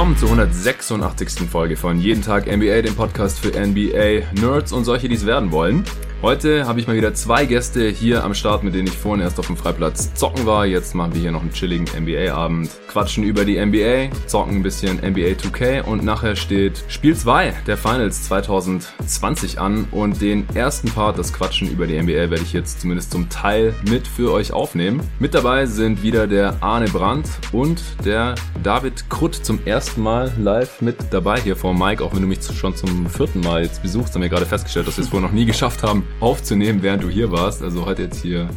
willkommen zur 186. Folge von Jeden Tag NBA, dem Podcast für NBA-Nerds und solche, die es werden wollen. Heute habe ich mal wieder zwei Gäste hier am Start, mit denen ich vorhin erst auf dem Freiplatz zocken war. Jetzt machen wir hier noch einen chilligen NBA-Abend, quatschen über die NBA, zocken ein bisschen NBA 2K und nachher steht Spiel 2 der Finals 2020 an und den ersten Part, das Quatschen über die NBA, werde ich jetzt zumindest zum Teil mit für euch aufnehmen. Mit dabei sind wieder der Arne Brandt und der David Krutt zum ersten Mal live mit dabei hier vor Mike, auch wenn du mich schon zum vierten Mal jetzt besuchst, haben wir gerade festgestellt, dass wir es vorher noch nie geschafft haben, aufzunehmen, während du hier warst. Also heute jetzt hier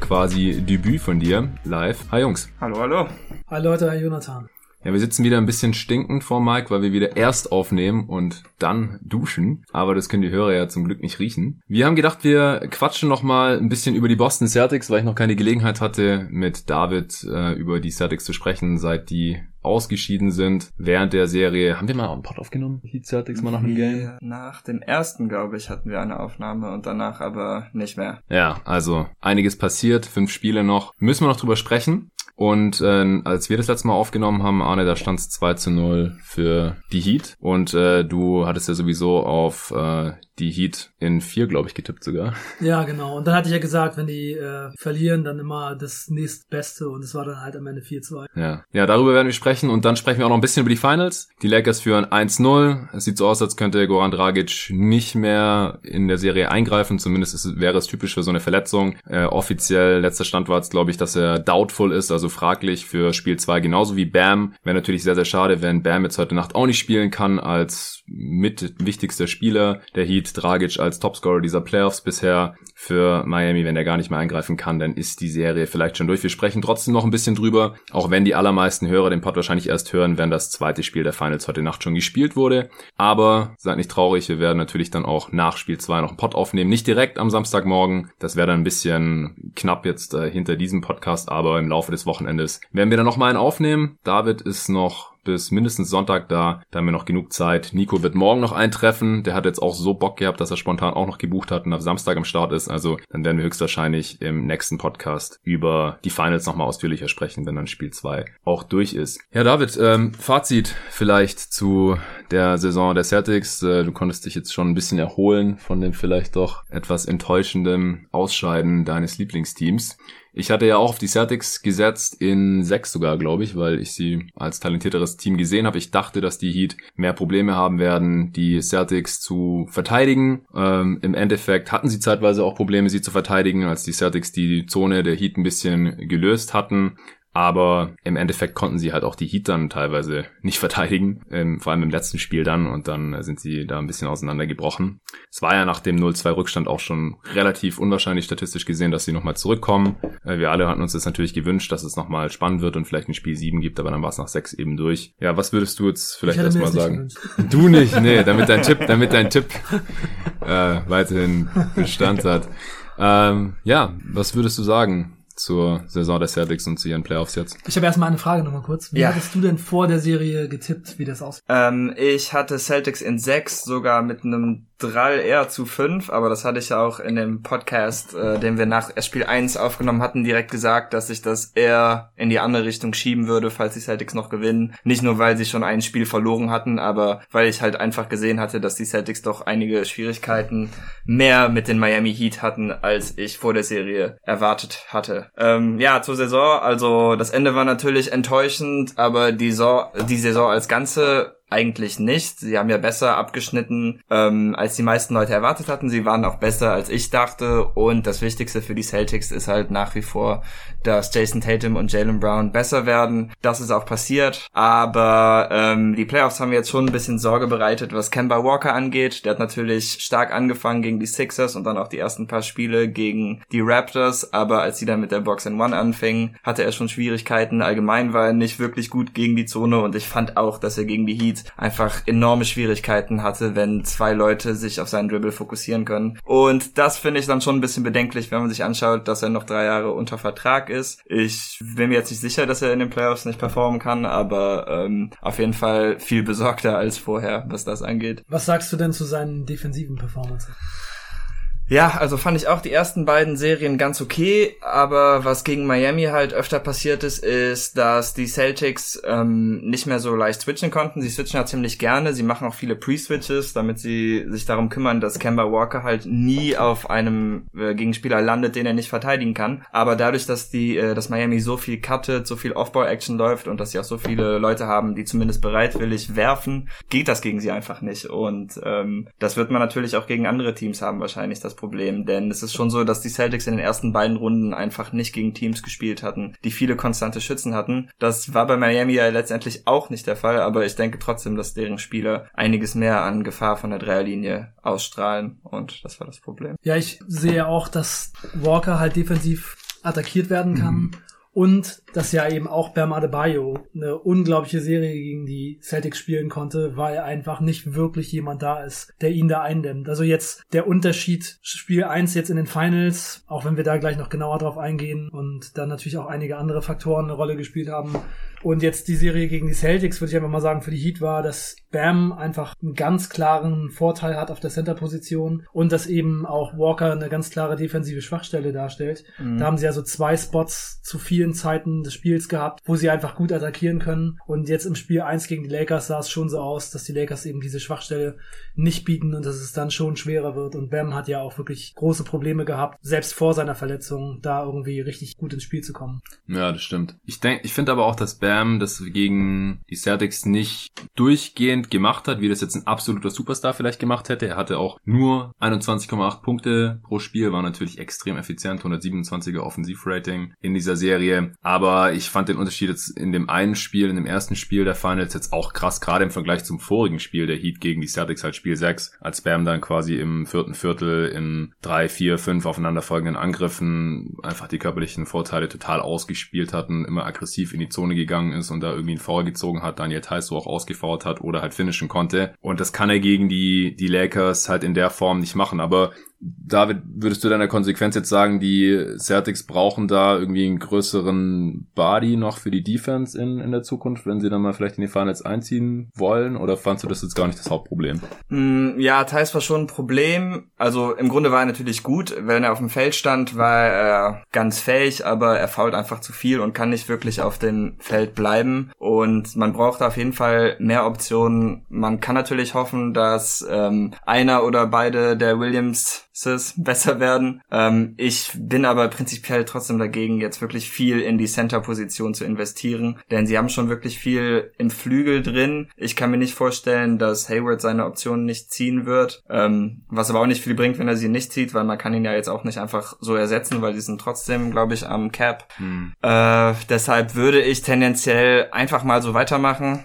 quasi Debüt von dir live. Hi Jungs. Hallo, hallo. Hi Leute, hi Jonathan. Ja, wir sitzen wieder ein bisschen stinkend vor Mike, weil wir wieder erst aufnehmen und dann duschen. Aber das können die Hörer ja zum Glück nicht riechen. Wir haben gedacht, wir quatschen noch mal ein bisschen über die Boston Celtics, weil ich noch keine Gelegenheit hatte, mit David äh, über die Celtics zu sprechen, seit die ausgeschieden sind während der Serie. Haben wir mal einen Pod aufgenommen? Celtics mal nach dem Game? Nach dem ersten, glaube ich, hatten wir eine Aufnahme und danach aber nicht mehr. Ja, also einiges passiert, fünf Spiele noch. Müssen wir noch drüber sprechen. Und äh, als wir das letzte Mal aufgenommen haben, Arne, da stand es 2 zu 0 für die Heat. Und äh, du hattest ja sowieso auf äh, die Heat in vier, glaube ich, getippt sogar. Ja, genau. Und dann hatte ich ja gesagt, wenn die äh, verlieren, dann immer das nächstbeste. Und es war dann halt am Ende 4-2. Ja. ja, darüber werden wir sprechen. Und dann sprechen wir auch noch ein bisschen über die Finals. Die Lakers führen 1-0. Es sieht so aus, als könnte Goran Dragic nicht mehr in der Serie eingreifen. Zumindest ist, wäre es typisch für so eine Verletzung. Äh, offiziell, letzter Stand war es, glaube ich, dass er doubtful ist, also fraglich für Spiel 2, genauso wie Bam. Wäre natürlich sehr, sehr schade, wenn Bam jetzt heute Nacht auch nicht spielen kann als mit wichtigster Spieler der Heat. Dragic als Topscorer dieser Playoffs bisher für Miami, wenn er gar nicht mehr eingreifen kann, dann ist die Serie vielleicht schon durch. Wir sprechen trotzdem noch ein bisschen drüber, auch wenn die allermeisten Hörer den Pod wahrscheinlich erst hören, wenn das zweite Spiel der Finals heute Nacht schon gespielt wurde. Aber seid nicht traurig, wir werden natürlich dann auch nach Spiel 2 noch einen Pod aufnehmen. Nicht direkt am Samstagmorgen, das wäre dann ein bisschen knapp jetzt äh, hinter diesem Podcast, aber im Laufe des Wochenendes werden wir dann noch mal einen aufnehmen. David ist noch bis mindestens Sonntag da. Da haben wir noch genug Zeit. Nico wird morgen noch eintreffen. Der hat jetzt auch so Bock gehabt, dass er spontan auch noch gebucht hat und ab Samstag am Start ist. Also dann werden wir höchstwahrscheinlich im nächsten Podcast über die Finals nochmal ausführlicher sprechen, wenn dann Spiel 2 auch durch ist. Ja, David, ähm, Fazit vielleicht zu der Saison der Celtics. Äh, du konntest dich jetzt schon ein bisschen erholen von dem vielleicht doch etwas enttäuschenden Ausscheiden deines Lieblingsteams. Ich hatte ja auch auf die Celtics gesetzt, in sechs sogar, glaube ich, weil ich sie als talentierteres Team gesehen habe. Ich dachte, dass die Heat mehr Probleme haben werden, die Celtics zu verteidigen. Ähm, Im Endeffekt hatten sie zeitweise auch Probleme, sie zu verteidigen, als die Celtics die Zone der Heat ein bisschen gelöst hatten. Aber im Endeffekt konnten sie halt auch die Heat dann teilweise nicht verteidigen, ähm, vor allem im letzten Spiel dann und dann sind sie da ein bisschen auseinandergebrochen. Es war ja nach dem 0-2 Rückstand auch schon relativ unwahrscheinlich statistisch gesehen, dass sie nochmal zurückkommen. Äh, wir alle hatten uns das natürlich gewünscht, dass es nochmal spannend wird und vielleicht ein Spiel 7 gibt, aber dann war es nach 6 eben durch. Ja, was würdest du jetzt vielleicht erstmal sagen? Du nicht, nee, damit dein Tipp, damit dein Tipp äh, weiterhin Bestand hat. Ähm, ja, was würdest du sagen? Zur Saison der Celtics und zu ihren Playoffs jetzt. Ich habe erstmal eine Frage nochmal kurz. Wie ja. hattest du denn vor der Serie getippt, wie das aussieht? Ähm, ich hatte Celtics in sechs, sogar mit einem Drall eher zu fünf, aber das hatte ich ja auch in dem Podcast, äh, den wir nach Spiel 1 aufgenommen hatten, direkt gesagt, dass ich das eher in die andere Richtung schieben würde, falls die Celtics noch gewinnen. Nicht nur, weil sie schon ein Spiel verloren hatten, aber weil ich halt einfach gesehen hatte, dass die Celtics doch einige Schwierigkeiten mehr mit den Miami Heat hatten, als ich vor der Serie erwartet hatte. Ähm, ja, zur Saison, also das Ende war natürlich enttäuschend, aber die Saison, die Saison als Ganze eigentlich nicht. Sie haben ja besser abgeschnitten, ähm, als die meisten Leute erwartet hatten. Sie waren auch besser, als ich dachte. Und das Wichtigste für die Celtics ist halt nach wie vor, dass Jason Tatum und Jalen Brown besser werden. Das ist auch passiert. Aber ähm, die Playoffs haben jetzt schon ein bisschen Sorge bereitet, was Kemba Walker angeht. Der hat natürlich stark angefangen gegen die Sixers und dann auch die ersten paar Spiele gegen die Raptors. Aber als sie dann mit der Box in One anfingen, hatte er schon Schwierigkeiten. Allgemein war er nicht wirklich gut gegen die Zone und ich fand auch, dass er gegen die Heat einfach enorme Schwierigkeiten hatte, wenn zwei Leute sich auf seinen Dribble fokussieren können. Und das finde ich dann schon ein bisschen bedenklich, wenn man sich anschaut, dass er noch drei Jahre unter Vertrag ist. Ich bin mir jetzt nicht sicher, dass er in den Playoffs nicht performen kann, aber ähm, auf jeden Fall viel besorgter als vorher, was das angeht. Was sagst du denn zu seinen defensiven Performances? Ja, also fand ich auch die ersten beiden Serien ganz okay, aber was gegen Miami halt öfter passiert ist, ist, dass die Celtics ähm, nicht mehr so leicht switchen konnten. Sie switchen halt ziemlich gerne, sie machen auch viele Pre-Switches, damit sie sich darum kümmern, dass Kemba Walker halt nie auf einem äh, Gegenspieler landet, den er nicht verteidigen kann. Aber dadurch, dass die, äh, dass Miami so viel cuttet, so viel Off-Ball-Action läuft und dass sie auch so viele Leute haben, die zumindest bereitwillig werfen, geht das gegen sie einfach nicht. Und ähm, das wird man natürlich auch gegen andere Teams haben wahrscheinlich. Das Problem, denn es ist schon so, dass die Celtics in den ersten beiden Runden einfach nicht gegen Teams gespielt hatten, die viele konstante Schützen hatten. Das war bei Miami ja letztendlich auch nicht der Fall, aber ich denke trotzdem, dass deren Spieler einiges mehr an Gefahr von der Dreierlinie ausstrahlen und das war das Problem. Ja, ich sehe auch, dass Walker halt defensiv attackiert werden kann. Mhm und dass ja eben auch Bam Adebayo eine unglaubliche Serie gegen die Celtics spielen konnte, weil einfach nicht wirklich jemand da ist, der ihn da eindämmt. Also jetzt der Unterschied Spiel 1 jetzt in den Finals, auch wenn wir da gleich noch genauer drauf eingehen und dann natürlich auch einige andere Faktoren eine Rolle gespielt haben, und jetzt die Serie gegen die Celtics, würde ich einfach mal sagen, für die Heat war, dass Bam einfach einen ganz klaren Vorteil hat auf der Center-Position und dass eben auch Walker eine ganz klare defensive Schwachstelle darstellt. Mhm. Da haben sie also zwei Spots zu vielen Zeiten des Spiels gehabt, wo sie einfach gut attackieren können. Und jetzt im Spiel 1 gegen die Lakers sah es schon so aus, dass die Lakers eben diese Schwachstelle nicht bieten und dass es dann schon schwerer wird. Und Bam hat ja auch wirklich große Probleme gehabt, selbst vor seiner Verletzung da irgendwie richtig gut ins Spiel zu kommen. Ja, das stimmt. Ich denke, ich finde aber auch, dass Bam das gegen die Celtics nicht durchgehend gemacht hat, wie das jetzt ein absoluter Superstar vielleicht gemacht hätte. Er hatte auch nur 21,8 Punkte pro Spiel, war natürlich extrem effizient, 127er Offensivrating in dieser Serie. Aber ich fand den Unterschied jetzt in dem einen Spiel, in dem ersten Spiel der Finals jetzt auch krass, gerade im Vergleich zum vorigen Spiel der Heat gegen die Celtics, halt Spiel 6, als Bam dann quasi im vierten Viertel in drei, vier, fünf aufeinanderfolgenden Angriffen einfach die körperlichen Vorteile total ausgespielt hatten, immer aggressiv in die Zone gegangen ist und da irgendwie einen Foul gezogen hat, Daniel Theiss auch ausgefault hat oder halt finishen konnte. Und das kann er gegen die, die Lakers halt in der Form nicht machen. Aber David, würdest du deiner Konsequenz jetzt sagen, die Celtics brauchen da irgendwie einen größeren Body noch für die Defense in, in der Zukunft, wenn sie dann mal vielleicht in die Finals einziehen wollen? Oder fandst du das jetzt gar nicht das Hauptproblem? Mm, ja, teils war schon ein Problem. Also im Grunde war er natürlich gut. Wenn er auf dem Feld stand, war er ganz fähig, aber er fault einfach zu viel und kann nicht wirklich auf dem Feld bleiben. Und man braucht auf jeden Fall mehr Optionen. Man kann natürlich hoffen, dass ähm, einer oder beide der Williams besser werden. Ähm, ich bin aber prinzipiell trotzdem dagegen, jetzt wirklich viel in die Center-Position zu investieren, denn sie haben schon wirklich viel im Flügel drin. Ich kann mir nicht vorstellen, dass Hayward seine Optionen nicht ziehen wird, ähm, was aber auch nicht viel bringt, wenn er sie nicht zieht, weil man kann ihn ja jetzt auch nicht einfach so ersetzen, weil die sind trotzdem, glaube ich, am Cap. Hm. Äh, deshalb würde ich tendenziell einfach mal so weitermachen.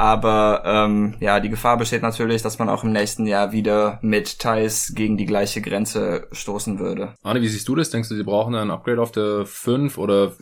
Aber ähm, ja, die Gefahr besteht natürlich, dass man auch im nächsten Jahr wieder mit Thais gegen die gleiche Grenze stoßen würde. Arne, wie siehst du das? Denkst du, sie brauchen ein Upgrade auf der 5 oder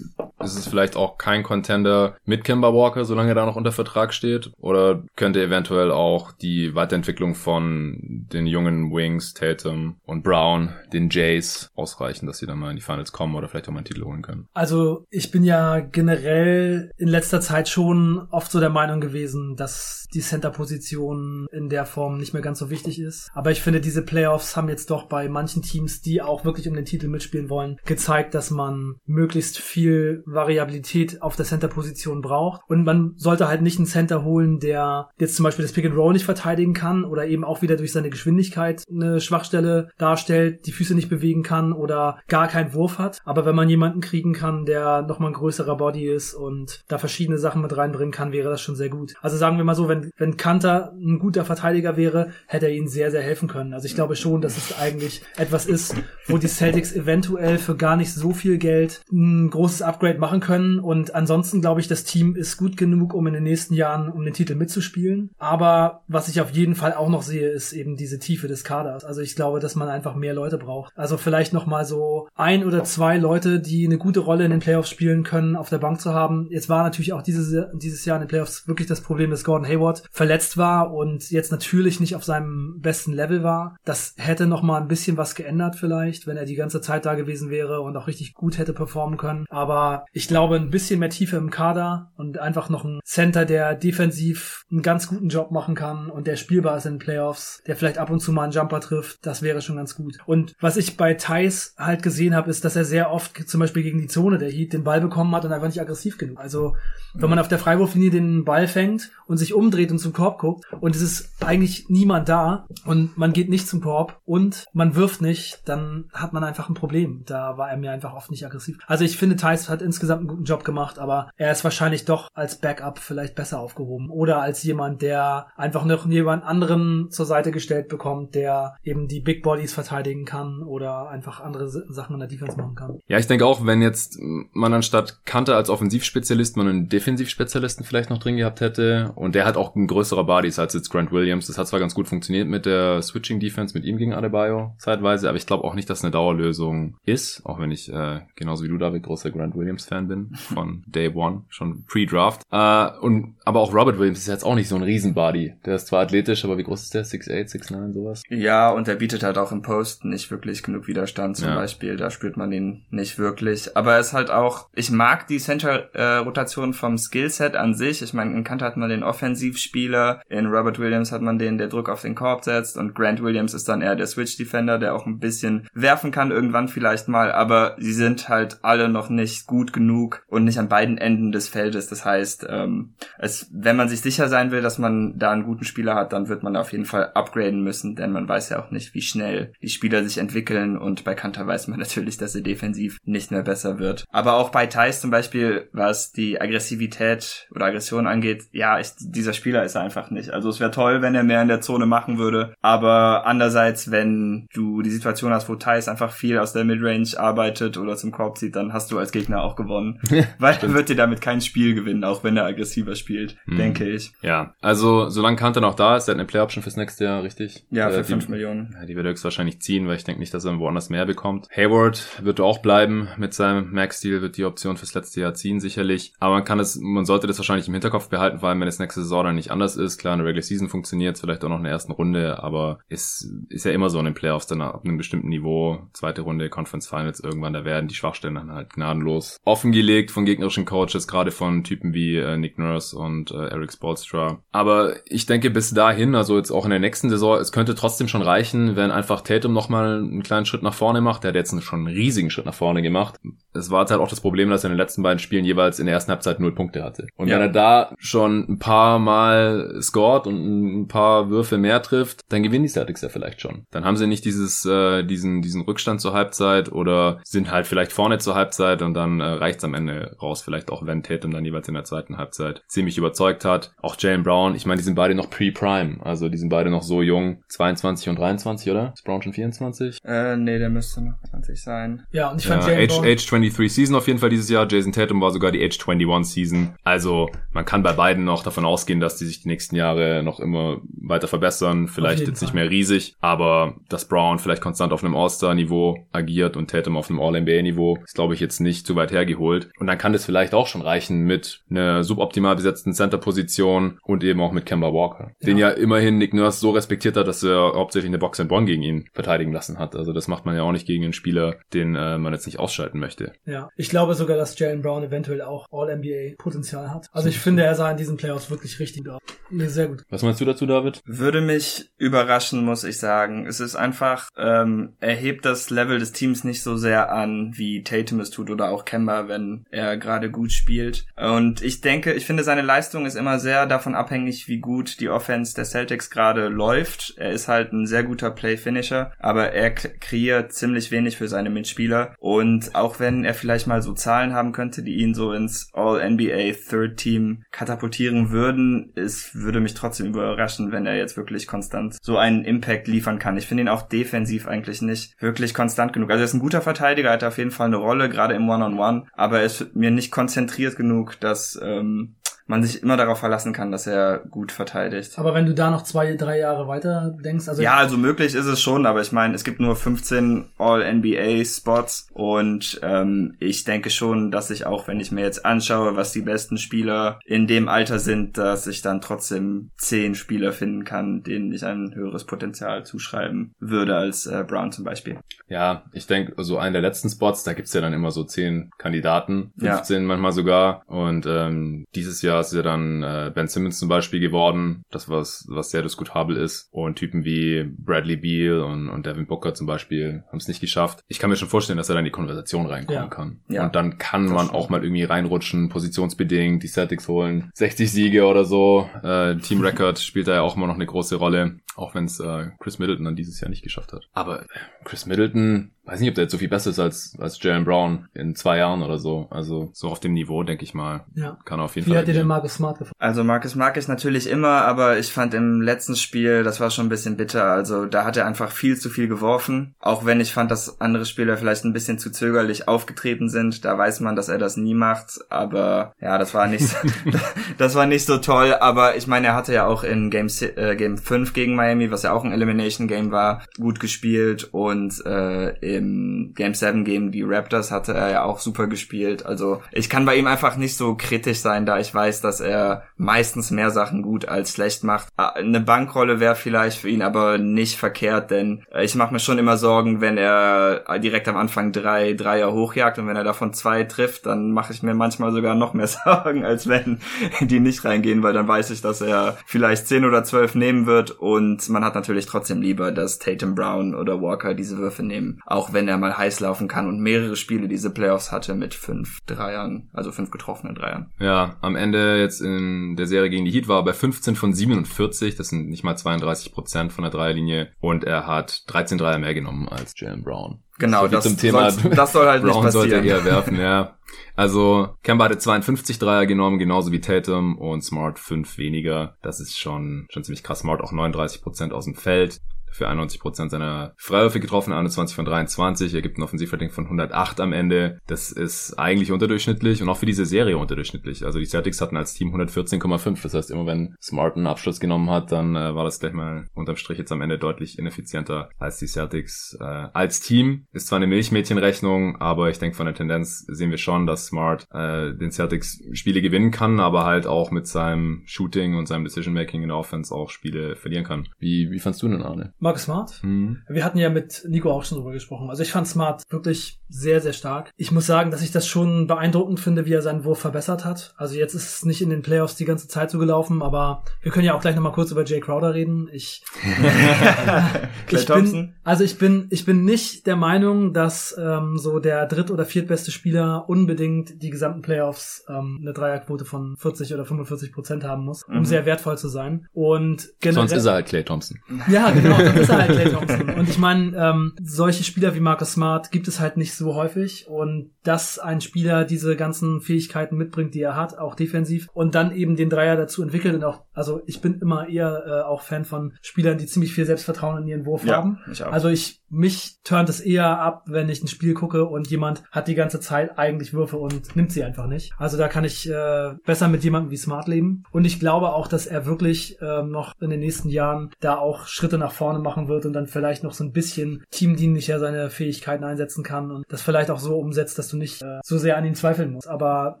ist es vielleicht auch kein Contender mit Kemba Walker, solange er da noch unter Vertrag steht? Oder könnte eventuell auch die Weiterentwicklung von den jungen Wings, Tatum und Brown, den Jays, ausreichen, dass sie dann mal in die Finals kommen oder vielleicht auch mal einen Titel holen können? Also ich bin ja generell in letzter Zeit schon oft so der Meinung gewesen, dass die Center-Position in der Form nicht mehr ganz so wichtig ist. Aber ich finde, diese Playoffs haben jetzt doch bei manchen Teams, die auch wirklich um den Titel mitspielen wollen, gezeigt, dass man möglichst viel Variabilität auf der Center-Position braucht. Und man sollte halt nicht einen Center holen, der jetzt zum Beispiel das Pick and Roll nicht verteidigen kann oder eben auch wieder durch seine Geschwindigkeit eine Schwachstelle darstellt, die Füße nicht bewegen kann oder gar keinen Wurf hat. Aber wenn man jemanden kriegen kann, der nochmal ein größerer Body ist und da verschiedene Sachen mit reinbringen kann, wäre das schon sehr gut. Also sagen wir mal so, wenn, wenn Kanter ein guter Verteidiger wäre, hätte er ihnen sehr, sehr helfen können. Also ich glaube schon, dass es eigentlich etwas ist, wo die Celtics eventuell für gar nicht so viel Geld ein großes Upgrade machen können. Und ansonsten glaube ich, das Team ist gut genug, um in den nächsten Jahren um den Titel mitzuspielen. Aber was ich auf jeden Fall auch noch sehe, ist eben diese Tiefe des Kaders. Also ich glaube, dass man einfach mehr Leute braucht. Also vielleicht noch mal so ein oder zwei Leute, die eine gute Rolle in den Playoffs spielen können, auf der Bank zu haben. Jetzt war natürlich auch dieses, dieses Jahr in den Playoffs wirklich das Problem, Problem, dass Gordon Hayward verletzt war und jetzt natürlich nicht auf seinem besten Level war. Das hätte noch mal ein bisschen was geändert vielleicht, wenn er die ganze Zeit da gewesen wäre und auch richtig gut hätte performen können. Aber Ich glaube, ein bisschen mehr Tiefe im Kader und einfach noch ein Center, der defensiv einen ganz guten Job machen kann und der spielbar ist in den Playoffs, der vielleicht ab und zu mal einen Jumper trifft, das wäre schon ganz gut. Und was ich bei Thais halt gesehen habe, ist, dass er sehr oft zum Beispiel gegen die Zone der Heat den Ball bekommen hat und einfach nicht aggressiv genug. Also wenn man auf der Freiwurflinie den Ball fängt und sich umdreht und zum Korb guckt und es ist eigentlich niemand da und man geht nicht zum Korb und man wirft nicht, dann hat man einfach ein Problem. Da war er mir einfach oft nicht aggressiv. Also ich finde, Thais hat insgesamt einen guten Job gemacht, aber er ist wahrscheinlich doch als Backup vielleicht besser aufgehoben oder als jemand, der einfach noch jemand anderen zur Seite gestellt bekommt, der eben die Big Bodies verteidigen kann oder einfach andere Sachen in der Defense machen kann. Ja, ich denke auch, wenn jetzt man anstatt Kante als Offensivspezialist man einen Defensivspezialisten vielleicht noch drin gehabt hätte und der hat auch ein größerer Bodies als jetzt Grant Williams. Das hat zwar ganz gut funktioniert mit der Switching Defense mit ihm gegen Adebayo zeitweise, aber ich glaube auch nicht, dass eine Dauerlösung ist, auch wenn ich äh, genauso wie du David großer Grant Williams Fan bin von Day One, schon Pre-Draft. Äh, und aber auch Robert Williams ist jetzt auch nicht so ein Riesenbody. Der ist zwar athletisch, aber wie groß ist der? 6'8, 6'9, sowas? Ja, und der bietet halt auch im Post nicht wirklich genug Widerstand zum ja. Beispiel. Da spürt man ihn nicht wirklich. Aber er ist halt auch, ich mag die Center-Rotation äh, vom Skillset an sich. Ich meine, in Kante hat man den Offensivspieler, in Robert Williams hat man den, der Druck auf den Korb setzt und Grant Williams ist dann eher der Switch-Defender, der auch ein bisschen werfen kann irgendwann vielleicht mal, aber sie sind halt alle noch nicht gut genug und nicht an beiden Enden des Feldes. Das heißt, ähm, es, wenn man sich sicher sein will, dass man da einen guten Spieler hat, dann wird man auf jeden Fall upgraden müssen, denn man weiß ja auch nicht, wie schnell die Spieler sich entwickeln und bei Kanter weiß man natürlich, dass er defensiv nicht mehr besser wird. Aber auch bei Thais zum Beispiel, was die Aggressivität oder Aggression angeht, ja, ich, dieser Spieler ist er einfach nicht. Also es wäre toll, wenn er mehr in der Zone machen würde, aber andererseits, wenn du die Situation hast, wo Thais einfach viel aus der Midrange arbeitet oder zum Korb zieht, dann hast du als Gegner auch gewonnen. Weil er wird dir damit kein Spiel gewinnen, auch wenn er aggressiver spielt, hm. denke ich. Ja, also solange Kante noch da ist, der hat eine Play-Option fürs nächste Jahr, richtig? Ja, für äh, 5 Millionen. Ja, die wird er höchstwahrscheinlich ziehen, weil ich denke nicht, dass er woanders mehr bekommt. Hayward wird auch bleiben mit seinem Max-Deal, wird die Option fürs letzte Jahr ziehen, sicherlich. Aber man kann es, man sollte das wahrscheinlich im Hinterkopf behalten, vor allem wenn es nächste Saison dann nicht anders ist. Klar, eine Regular Season funktioniert, vielleicht auch noch in der ersten Runde, aber ist, ist ja immer so in den Playoffs dann ab einem bestimmten Niveau, zweite Runde, Conference Finals irgendwann, da werden die Schwachstellen dann halt gnadenlos offengelegt von gegnerischen Coaches, gerade von Typen wie äh, Nick Nurse und äh, Eric Spolstra. Aber ich denke bis dahin, also jetzt auch in der nächsten Saison, es könnte trotzdem schon reichen, wenn einfach Tatum nochmal einen kleinen Schritt nach vorne macht. Der hat jetzt schon einen riesigen Schritt nach vorne gemacht. Es war halt auch das Problem, dass er in den letzten beiden Spielen jeweils in der ersten Halbzeit null Punkte hatte. Und ja. wenn er da schon ein paar Mal scored und ein paar Würfe mehr trifft, dann gewinnen die Celtics ja vielleicht schon. Dann haben sie nicht dieses, äh, diesen, diesen Rückstand zur Halbzeit oder sind halt vielleicht vorne zur Halbzeit und dann äh, reicht's am Ende raus. Vielleicht auch, wenn Tatum dann jeweils in der zweiten Halbzeit ziemlich überzeugt hat. Auch Jalen Brown, ich meine, die sind beide noch pre-prime. Also die sind beide noch so jung. 22 und 23, oder? Ist Brown schon 24? Äh, nee, der müsste noch 20 sein. Ja, und ich fand ja, Jalen Age, Brown Age 23 Season auf jeden Fall dieses Jahr. Jason Tatum war sogar die Age 21 Season. Also man kann bei beiden noch davon ausgehen, dass die sich die nächsten Jahre noch immer weiter verbessern. Vielleicht jetzt Fall. nicht mehr riesig, aber dass Brown vielleicht konstant auf einem All-Star-Niveau agiert und Tatum auf einem All-NBA-Niveau, ist glaube ich jetzt nicht zu weit hergeholt. Und dann kann das vielleicht auch schon reichen mit einer suboptimal besetzten Center-Position und eben auch mit Kemba Walker, ja. den ja immerhin Nick Nurse so respektiert hat, dass er hauptsächlich eine Box and One gegen ihn verteidigen lassen hat. Also das macht man ja auch nicht gegen einen Spieler, den äh, man jetzt nicht ausschalten möchte. Ja, ich glaube sogar, dass Jalen Brown eventuell auch All-NBA-Potenzial hat. Also ich finde, er sah in diesen Playoffs wirklich richtig aus. Nee, sehr gut. Was meinst du dazu, David? Würde mich überraschen, muss ich sagen. Es ist einfach, ähm, er hebt das Level des Teams nicht so sehr an, wie Tatum es tut oder auch Kemba, wenn er gerade gut spielt. Und ich denke, ich finde, seine Leistung ist immer sehr davon abhängig, wie gut die Offense der Celtics gerade läuft. Er ist halt ein sehr guter Play-Finisher, aber er kreiert ziemlich wenig für seine Mitspieler. Und auch wenn er vielleicht mal so Zahlen haben könnte, die ihn so ins All-NBA Third Team katapultieren würden, es würde mich trotzdem überraschen, wenn er jetzt wirklich konstant so einen Impact liefern kann. Ich finde ihn auch defensiv eigentlich nicht wirklich konstant genug. Also er ist ein guter Verteidiger, hat auf jeden Fall eine Rolle, gerade im One-on-One, -on -One, aber er ist mir nicht konzentriert genug, dass ähm, man sich immer darauf verlassen kann, dass er gut verteidigt. Aber wenn du da noch zwei, drei Jahre weiter denkst, also ja, also möglich ist es schon, aber ich meine, es gibt nur 15 All-NBA-Spots und ähm, ich denke schon, dass ich auch, wenn ich mir jetzt anschaue, was die besten Spieler in dem Alter sind, dass ich dann trotzdem zehn Spieler finden kann, denen ich ein höheres Potenzial zuschreiben würde als äh, Brown zum Beispiel. Ja, ich denke, so einen der letzten Spots, da gibt's ja dann immer so zehn Kandidaten, 15 ja. manchmal sogar. Und ähm, dieses Jahr ist ja dann äh, Ben Simmons zum Beispiel geworden, das was, was sehr diskutabel ist. Und Typen wie Bradley Beal und, und Devin Booker zum Beispiel haben es nicht geschafft. Ich kann mir schon vorstellen, dass er dann in die Konversation reinkommen ja. kann. Ja. Und dann kann man auch mal irgendwie reinrutschen, positionsbedingt, die Celtics holen 60 Siege oder so. Äh, Team Record spielt da ja auch immer noch eine große Rolle. Auch wenn es äh, Chris Middleton dann dieses Jahr nicht geschafft hat. Aber Chris Middleton weiß nicht, ob der jetzt so viel besser ist als, als Jalen Brown in zwei Jahren oder so. Also so auf dem Niveau, denke ich mal. Ja. Kann er auf jeden Wie Fall. Wie hat dir denn Marcus Smart gefallen? Also Marcus mag ich natürlich immer, aber ich fand im letzten Spiel, das war schon ein bisschen bitter. Also da hat er einfach viel zu viel geworfen. Auch wenn ich fand, dass andere Spieler vielleicht ein bisschen zu zögerlich aufgetreten sind. Da weiß man, dass er das nie macht. Aber ja, das war nicht, das war nicht so toll. Aber ich meine, er hatte ja auch in Game, äh, Game 5 gegen Miami, was ja auch ein Elimination Game war, gut gespielt und äh, im Game 7 gegen die Raptors hatte er ja auch super gespielt. Also ich kann bei ihm einfach nicht so kritisch sein, da ich weiß, dass er meistens mehr Sachen gut als schlecht macht. Ah, eine Bankrolle wäre vielleicht für ihn aber nicht verkehrt, denn ich mache mir schon immer Sorgen, wenn er direkt am Anfang drei Dreier hochjagt und wenn er davon zwei trifft, dann mache ich mir manchmal sogar noch mehr Sorgen, als wenn die nicht reingehen, weil dann weiß ich, dass er vielleicht zehn oder zwölf nehmen wird und man hat natürlich trotzdem lieber, dass Tatum Brown oder Walker diese Würfe nehmen, auch wenn er mal heiß laufen kann und mehrere Spiele diese Playoffs hatte mit fünf Dreiern, also fünf getroffenen Dreiern. Ja, am Ende jetzt in der Serie gegen die Heat war er bei 15 von 47, das sind nicht mal 32 Prozent von der Dreierlinie und er hat 13 Dreier mehr genommen als Jalen Brown. Genau, das, zum Thema das soll halt Brown nicht passieren. sollte eher werfen, ja. Also Kemba hatte 52 Dreier genommen, genauso wie Tatum und Smart 5 weniger. Das ist schon, schon ziemlich krass. Smart auch 39 Prozent aus dem Feld für 91 Prozent seiner Freiwürfe getroffen, 21 von 23, er gibt ein Offensivrating von 108 am Ende. Das ist eigentlich unterdurchschnittlich und auch für diese Serie unterdurchschnittlich. Also die Celtics hatten als Team 114,5, das heißt immer wenn Smart einen Abschluss genommen hat, dann äh, war das gleich mal unterm Strich jetzt am Ende deutlich ineffizienter als die Celtics äh, als Team. Ist zwar eine Milchmädchenrechnung, aber ich denke von der Tendenz sehen wir schon, dass Smart äh, den Celtics Spiele gewinnen kann, aber halt auch mit seinem Shooting und seinem Decision Making in der Offense auch Spiele verlieren kann. Wie, wie fandst du denn, Arne? Marcus Smart. Mhm. Wir hatten ja mit Nico auch schon drüber gesprochen. Also ich fand Smart wirklich sehr, sehr stark. Ich muss sagen, dass ich das schon beeindruckend finde, wie er seinen Wurf verbessert hat. Also jetzt ist es nicht in den Playoffs die ganze Zeit so gelaufen, aber wir können ja auch gleich nochmal kurz über Jay Crowder reden. Ich, ich bin, also ich bin, ich bin nicht der Meinung, dass ähm, so der dritt- oder viertbeste Spieler unbedingt die gesamten Playoffs ähm, eine Dreierquote von 40 oder 45 Prozent haben muss, um mhm. sehr wertvoll zu sein. Und generell, Sonst ist er halt Clay Thompson. Ja, genau ist er halt Clay Thompson. Und ich meine, ähm, solche Spieler wie Marcus Smart gibt es halt nicht so häufig. Und dass ein Spieler diese ganzen Fähigkeiten mitbringt, die er hat, auch defensiv, und dann eben den Dreier dazu entwickelt und auch, also ich bin immer eher äh, auch Fan von Spielern, die ziemlich viel Selbstvertrauen in ihren Wurf ja, haben. Ich auch. Also ich mich turnt es eher ab, wenn ich ein Spiel gucke und jemand hat die ganze Zeit eigentlich Würfe und nimmt sie einfach nicht. Also da kann ich äh, besser mit jemandem wie Smart leben. Und ich glaube auch, dass er wirklich äh, noch in den nächsten Jahren da auch Schritte nach vorne machen wird und dann vielleicht noch so ein bisschen teamdienlicher seine Fähigkeiten einsetzen kann und das vielleicht auch so umsetzt, dass du nicht äh, so sehr an ihn zweifeln musst. Aber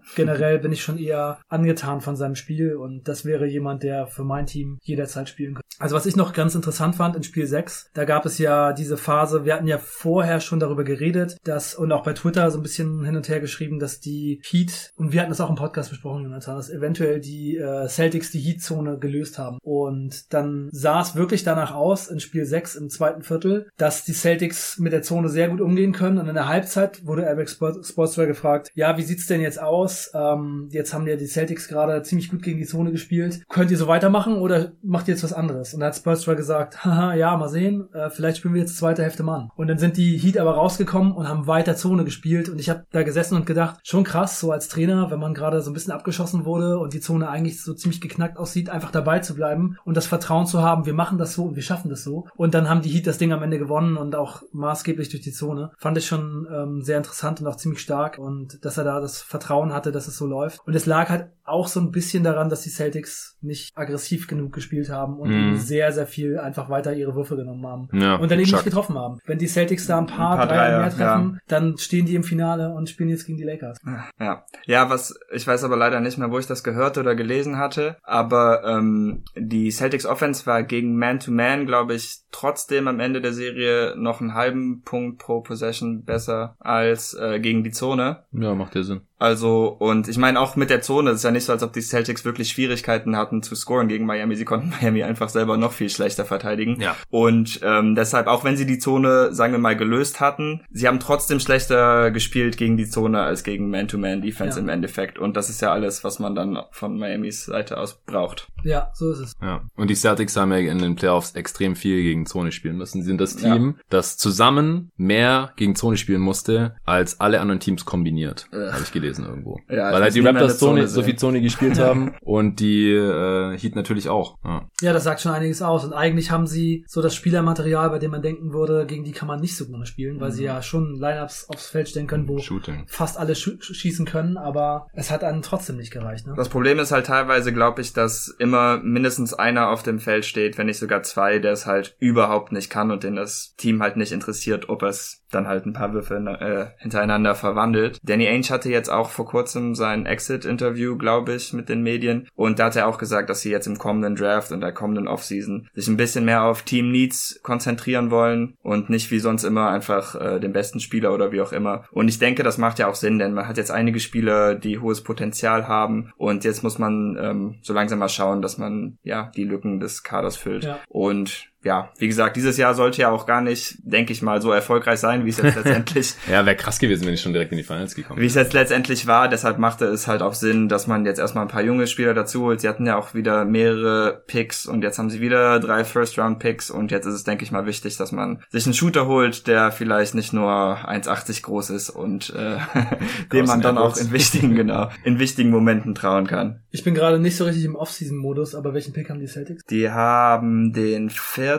generell bin ich schon eher angetan von seinem Spiel und das wäre jemand, der für mein Team jederzeit spielen könnte. Also was ich noch ganz interessant fand in Spiel 6, da gab es ja diese Phase, wir hatten ja vorher schon darüber geredet, dass und auch bei Twitter so ein bisschen hin und her geschrieben, dass die Heat, und wir hatten das auch im Podcast besprochen, Jonathan, dass eventuell die äh, Celtics die Heat-Zone gelöst haben. Und dann sah es wirklich danach aus, in Spiel 6 im zweiten Viertel, dass die Celtics mit der Zone sehr gut umgehen können. Und in der Halbzeit wurde Eric Sportswear gefragt, ja, wie sieht's denn jetzt aus? Ähm, jetzt haben ja die Celtics gerade ziemlich gut gegen die Zone gespielt. Könnt ihr so weitermachen oder macht ihr jetzt was anderes? Und da hat Spolstra gesagt, haha, ja, mal sehen, äh, vielleicht spielen wir jetzt zweite Hälfte Mann. Und dann sind die Heat aber rausgekommen und haben weiter Zone gespielt und ich habe da gesessen und gedacht, schon krass, so als Trainer, wenn man gerade so ein bisschen abgeschossen wurde und die Zone eigentlich so ziemlich geknackt aussieht, einfach dabei zu bleiben und das Vertrauen zu haben, wir machen das so und wir schaffen das so. Und dann haben die Heat das Ding am Ende gewonnen und auch maßgeblich durch die Zone. Fand ich schon ähm, sehr interessant und auch ziemlich stark und dass er da das Vertrauen hatte, dass es so läuft. Und es lag halt auch so ein bisschen daran, dass die Celtics nicht aggressiv genug gespielt haben und Mhm. sehr, sehr viel einfach weiter ihre Würfe genommen haben. Ja, und dann eben nicht getroffen haben. Wenn die Celtics da ein paar, Ein paar Dreier, Dreier, mehr treffen, dann stehen die im Finale und spielen jetzt gegen die Lakers. Ja, ja, was ich weiß aber leider nicht mehr, wo ich das gehört oder gelesen hatte. Aber ähm, die Celtics Offense war gegen Man-to-Man, glaube ich, trotzdem am Ende der Serie noch einen halben Punkt pro Possession besser als äh, gegen die Zone. Ja, macht ja Sinn. Also, und ich meine auch mit der Zone, es ist ja nicht so, als ob die Celtics wirklich Schwierigkeiten hatten zu scoren gegen Miami. Sie konnten Miami einfach selber noch viel schlechter verteidigen. Ja. Und ähm, deshalb, auch wenn sie die Zone, sagen wir mal, gelöst hatten, sie haben trotzdem schlechter gespielt gegen die Zone als gegen Man-to-Man-Defense Ja. im Endeffekt. Und das ist ja alles, was man dann von Miamis Seite aus braucht. Ja, so ist es. Ja. Und die Celtics haben ja in den Playoffs extrem viel gegen Zone spielen müssen. Sie sind das Ja. Team, das zusammen mehr gegen Zone spielen musste, als alle anderen Teams kombiniert. Ugh. Habe ich gelesen irgendwo. Ja, Weil halt die Raptors Zone Zone, so viel Zone gespielt haben und die äh, Heat natürlich auch. Ja. Ja, das sagt schon einiges aus. Und eigentlich haben sie so das Spielermaterial, bei dem man denken würde, gegen die kann man nicht so gut spielen, weil Mhm. sie ja schon Lineups aufs Feld stellen können, wo Shooting. fast alle sch schießen können, aber es hat einen trotzdem nicht gereicht. Ne? Das Problem ist halt teilweise, glaube ich, dass immer mindestens einer auf dem Feld steht, wenn nicht sogar zwei, der es halt überhaupt nicht kann und den das Team halt nicht interessiert, ob es dann halt ein paar Würfe äh, hintereinander verwandelt. Danny Ainge hatte jetzt auch vor kurzem sein Exit-Interview, glaube ich, mit den Medien und da hat er auch gesagt, dass sie jetzt im kommenden Draft und der kommenden Offseason sich ein bisschen mehr auf Team Needs konzentrieren wollen und nicht wie sonst immer einfach äh, den besten Spieler oder wie auch immer. Und ich denke, das macht ja auch Sinn, denn man hat jetzt einige Spieler, die hohes Potenzial haben und jetzt muss man ähm, so langsam mal schauen, dass man ja die Lücken des Kaders füllt. Ja. Und ja, wie gesagt, dieses Jahr sollte ja auch gar nicht, denke ich mal, so erfolgreich sein, wie es jetzt letztendlich Ja, wäre krass gewesen, wenn ich schon direkt in die Finals gekommen wie es jetzt letztendlich war, deshalb machte es halt auch Sinn, dass man jetzt erstmal ein paar junge Spieler dazu holt. Sie hatten ja auch wieder mehrere Picks und jetzt haben sie wieder drei First-Round-Picks und jetzt ist es, denke ich mal, wichtig, dass man sich einen Shooter holt, der vielleicht nicht nur 1,80 groß ist und äh, dem man dann auch in wichtigen, genau, in wichtigen Momenten trauen kann. Ich bin gerade nicht so richtig im Off-Season-Modus, aber welchen Pick haben die Celtics? Die haben den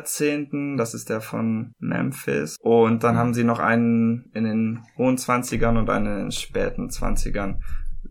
14., das ist der von Memphis. Und dann haben sie noch einen in den hohen 20ern und einen in den späten 20ern.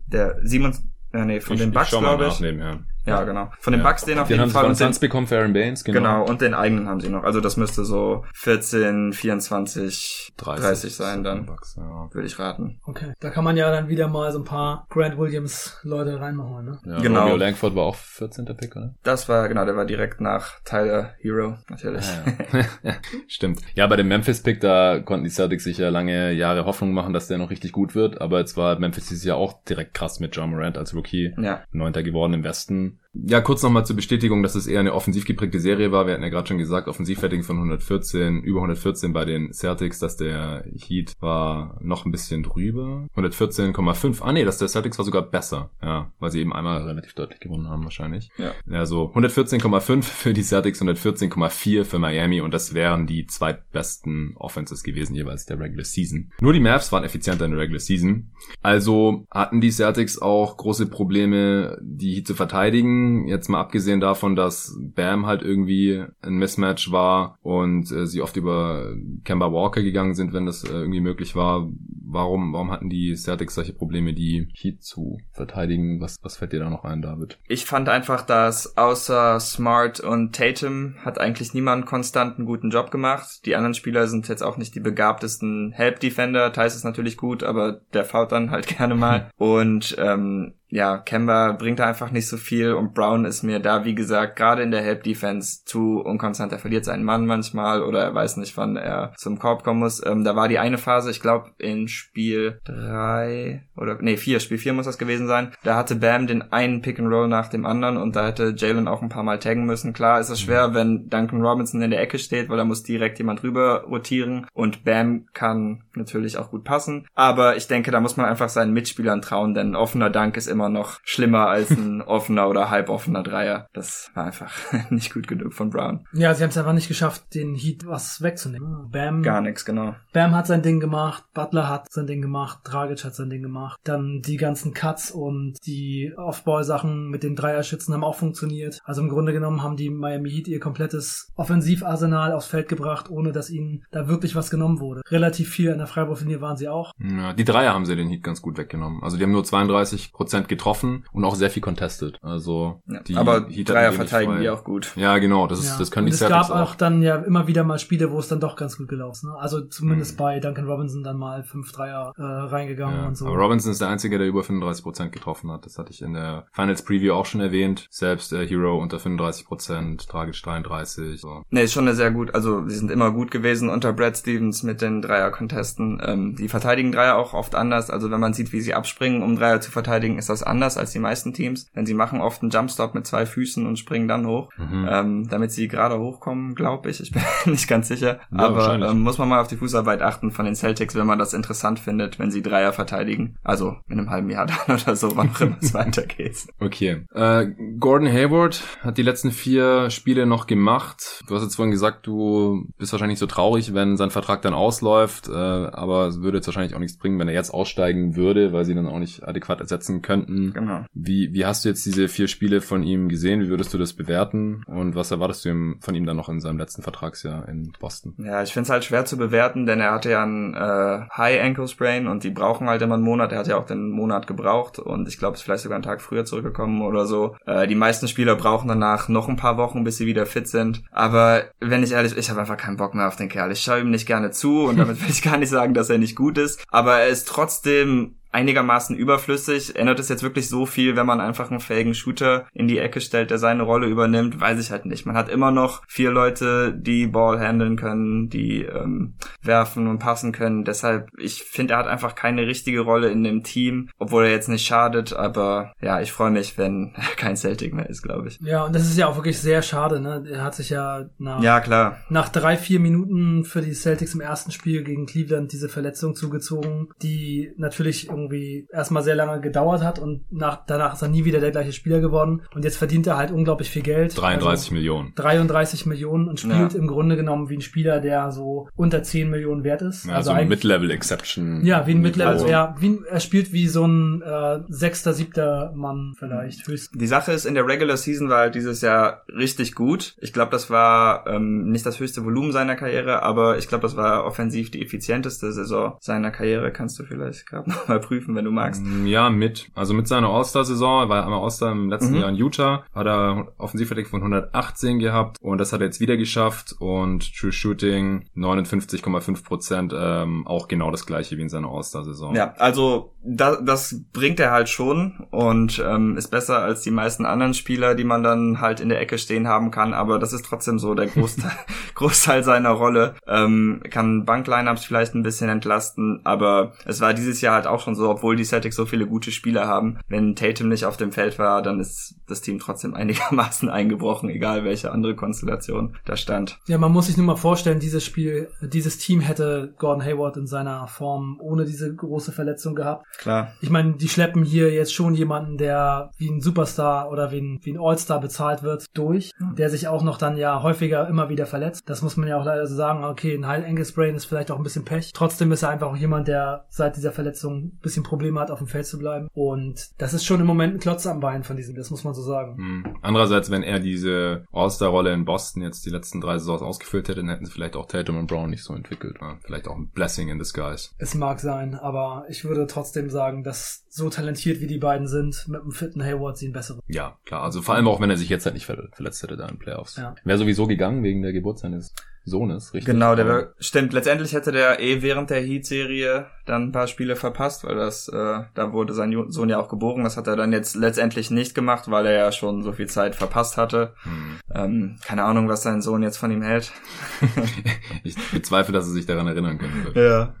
Der 27, äh, nee, von ich, den Bucks, glaube nach ich. nebenher. Ja, genau. Von den Ja. Bucks den auf Den jeden Fall. von Und den, Suns bekommen für Aaron Baines, genau. genau, und den eigenen haben sie noch. Also das müsste so 14, 24, 30, sein dann, Bucks, ja. würde ich raten. Okay. Da kann man ja dann wieder mal so ein paar Grant Williams-Leute reinmachen, ne? Ja, Genau. Romeo Langford war auch 14. Pick, oder? Das war, genau, der war direkt nach Tyler Hero, natürlich. Ja. Stimmt. Ja, bei dem Memphis-Pick, da konnten die Celtics sich ja lange Jahre Hoffnung machen, dass der noch richtig gut wird. Aber jetzt war Memphis dieses Jahr auch direkt krass mit John Morant als Rookie. ja. Neunter geworden im Westen. game Ja, kurz nochmal zur Bestätigung, dass es eher eine offensiv geprägte Serie war. Wir hatten ja gerade schon gesagt, Offensivrating von 114, über 114 bei den Celtics, dass der Heat war noch ein bisschen drüber. 114,5. Ah nee, das der Celtics war sogar besser. Ja, weil sie eben einmal relativ deutlich gewonnen haben wahrscheinlich. Ja. Also 114,5 für die Celtics, 114,4 für Miami und das wären die zweitbesten Offenses gewesen jeweils der Regular Season. Nur die Mavs waren effizienter in der Regular Season. Also hatten die Celtics auch große Probleme, die Heat zu verteidigen. Jetzt mal abgesehen davon, dass Bam halt irgendwie ein Mismatch war und äh, sie oft über Kemba Walker gegangen sind, wenn das äh, irgendwie möglich war. Warum, warum hatten die Celtics solche Probleme, die Heat zu verteidigen? Was, was fällt dir da noch ein, David? Ich fand einfach, dass außer Smart und Tatum hat eigentlich niemand konstant einen guten Job gemacht. Die anderen Spieler sind jetzt auch nicht die begabtesten Help-Defender. Thais ist natürlich gut, aber der fault dann halt gerne mal. Und ähm, ja, Kemba bringt da einfach nicht so viel und Brown ist mir da, wie gesagt, gerade in der Help-Defense zu unkonstant. Er verliert seinen Mann manchmal oder er weiß nicht, wann er zum Korb kommen muss. Ähm, da war die eine Phase, ich glaube, in Spiel drei oder nee, vier, Spiel vier muss das gewesen sein. Da hatte Bam den einen Pick and Roll nach dem anderen und da hätte Jalen auch ein paar Mal taggen müssen. Klar ist es schwer, wenn Duncan Robinson in der Ecke steht, weil da muss direkt jemand rüber rotieren und Bam kann natürlich auch gut passen. Aber ich denke, da muss man einfach seinen Mitspielern trauen, denn ein offener Dank ist immer immer noch schlimmer als ein offener oder halboffener Dreier. Das war einfach nicht gut genug von Brown. Ja, sie haben es einfach nicht geschafft, den Heat was wegzunehmen. Bam. Gar nichts, genau. Bam hat sein Ding gemacht, Butler hat sein Ding gemacht, Dragic hat sein Ding gemacht. Dann die ganzen Cuts und die Off-Ball-Sachen mit den Dreierschützen haben auch funktioniert. Also im Grunde genommen haben die Miami Heat ihr komplettes Offensivarsenal aufs Feld gebracht, ohne dass ihnen da wirklich was genommen wurde. Relativ viel an der Freiwurflinie waren sie auch. Ja, die Dreier haben sie den Heat ganz gut weggenommen. Also die haben nur 32 Prozent getroffen und auch sehr viel contested. Also Ja, die aber Heat Dreier verteidigen frei. die auch gut. Ja, genau. Das ist, Ja. das können und die es Celtics gab auch dann ja immer wieder mal Spiele, wo es dann doch ganz gut gelaufen ist. Ne? Also zumindest Mhm. bei Duncan Robinson dann mal fünf Dreier äh, reingegangen Ja, und so. aber Robinson ist der Einzige, der über 35% getroffen hat. Das hatte ich in der Finals Preview auch schon erwähnt. Selbst äh, Hero unter 35%, Dragic 33. So. Nee, ist schon eine sehr gut, also sie sind immer gut gewesen unter Brad Stevens mit den Dreier-Contesten. Ähm, die verteidigen Dreier auch oft anders. Also wenn man sieht, wie sie abspringen, um Dreier zu verteidigen, ist das anders als die meisten Teams. Denn sie machen oft einen Jumpstop mit zwei Füßen und springen dann hoch, Mhm. ähm, damit sie gerade hochkommen, glaube ich. Ich bin nicht ganz sicher. Ja, Aber ähm, muss man mal auf die Fußarbeit achten von den Celtics, wenn man das interessant findet, wenn sie Dreier verteidigen. Also in einem halben Jahr dann oder so, wann auch immer es weitergeht. Okay. Äh, Gordon Hayward hat die letzten vier Spiele noch gemacht. Du hast jetzt vorhin gesagt, du bist wahrscheinlich so traurig, wenn sein Vertrag dann ausläuft, äh, aber es würde jetzt wahrscheinlich auch nichts bringen, wenn er jetzt aussteigen würde, weil sie dann auch nicht adäquat ersetzen könnten. Genau. Wie, wie hast du jetzt diese vier Spiele von ihm gesehen? Wie würdest du das bewerten? Und was erwartest du von ihm dann noch in seinem letzten Vertragsjahr in Boston? Ja, ich find's halt schwer zu bewerten, denn er hatte ja einen äh, High Ankle Sprain und die brauchen halt immer einen Monat. Er hat ja auch den Monat gebraucht und ich glaube, ist vielleicht sogar einen Tag früher zurückgekommen oder so. Äh, die meisten Spieler brauchen danach noch ein paar Wochen, bis sie wieder fit sind. Aber wenn ich ehrlich, ich habe einfach keinen Bock mehr auf den Kerl. Ich schaue ihm nicht gerne zu und damit will ich gar nicht sagen, dass er nicht gut ist. Aber er ist trotzdem einigermaßen überflüssig. Ändert es jetzt wirklich so viel, wenn man einfach einen fähigen Shooter in die Ecke stellt, der seine Rolle übernimmt? Weiß ich halt nicht. Man hat immer noch vier Leute, die Ball handeln können, die ähm, werfen und passen können. Deshalb, ich finde, er hat einfach keine richtige Rolle in dem Team, obwohl er jetzt nicht schadet. Aber ja, ich freue mich, wenn er kein Celtic mehr ist, glaube ich. Ja, und das ist ja auch wirklich sehr schade. Ne? Er hat sich ja nach, Ja, klar. nach drei, vier Minuten für die Celtics im ersten Spiel gegen Cleveland diese Verletzung zugezogen, die natürlich irgendwie erstmal sehr lange gedauert hat und nach, danach ist er nie wieder der gleiche Spieler geworden. Und jetzt verdient er halt unglaublich viel Geld. 33 Also Millionen. 33 Millionen und spielt Ja. im Grunde genommen wie ein Spieler, der so unter 10 Millionen wert ist. Also, ein eigentlich- Mid-Level-Exception. ja, wie ein Mid-Level, Niveau. ja, wie, ein- er spielt wie so ein äh, sechster, siebter Mann vielleicht, höchstens. Die Sache ist, in der Regular Season war halt dieses Jahr richtig gut. Ich glaube, das war ähm, nicht das höchste Volumen seiner Karriere, aber ich glaube, das war offensiv die effizienteste Saison seiner Karriere. Kannst du vielleicht gerade nochmal prüfen, wenn du magst. Ja, mit. Also mit seiner All-Star-Saison, er war einmal All-Star im letzten Mhm. Jahr in Utah, hat er Offensivverdeck von 118 gehabt und das hat er jetzt wieder geschafft und True Shooting 59,5 Prozent, ähm, auch genau das gleiche wie in seiner All-Star-Saison. Ja, also das, das bringt er halt schon und ähm, ist besser als die meisten anderen Spieler, die man dann halt in der Ecke stehen haben kann, aber das ist trotzdem so der Großteil, Großteil seiner Rolle. Ähm, kann Banklineups vielleicht ein bisschen entlasten, aber es war dieses Jahr halt auch schon so, obwohl die Celtics so viele gute Spieler haben, wenn Tatum nicht auf dem Feld war, dann ist das Team trotzdem einigermaßen eingebrochen, egal welche andere Konstellation da stand. Ja, man muss sich nur mal vorstellen, dieses Spiel, dieses Team hätte Gordon Hayward in seiner Form ohne diese große Verletzung gehabt. Klar. Ich meine, die schleppen hier jetzt schon jemanden, der wie ein Superstar oder wie ein, wie ein All-Star bezahlt wird, durch, der sich auch noch dann ja häufiger immer wieder verletzt. Das muss man ja auch leider so sagen. Okay, ein High Ankle Sprain ist vielleicht auch ein bisschen Pech. Trotzdem ist er einfach auch jemand, der seit dieser Verletzung bisschen Probleme hat, auf dem Feld zu bleiben. Und das ist schon im Moment ein Klotz am Bein von diesem, das muss man so sagen. Hm. Andererseits, wenn er diese All-Star-Rolle in Boston jetzt die letzten drei Saisons ausgefüllt hätte, dann hätten sie vielleicht auch Tatum und Brown nicht so entwickelt. Ja, vielleicht auch ein Blessing in disguise. Es mag sein, aber ich würde trotzdem sagen, dass so talentiert wie die beiden sind, mit einem fitten Hayward sie ein besseren. Ja, klar. Also vor allem auch, wenn er sich jetzt halt nicht ver- verletzt hätte da in Playoffs. Ja. Wäre sowieso gegangen wegen der Geburt seines Sohnes, richtig? Genau, der wär, stimmt. Letztendlich hätte der eh während der Heat-Serie dann ein paar Spiele verpasst, weil das, äh, da wurde sein Sohn ja auch geboren. Das hat er dann jetzt letztendlich nicht gemacht, weil er ja schon so viel Zeit verpasst hatte. Hm. Ähm, keine Ahnung, was sein Sohn jetzt von ihm hält. ich bezweifle, dass er sich daran erinnern wird. Ja.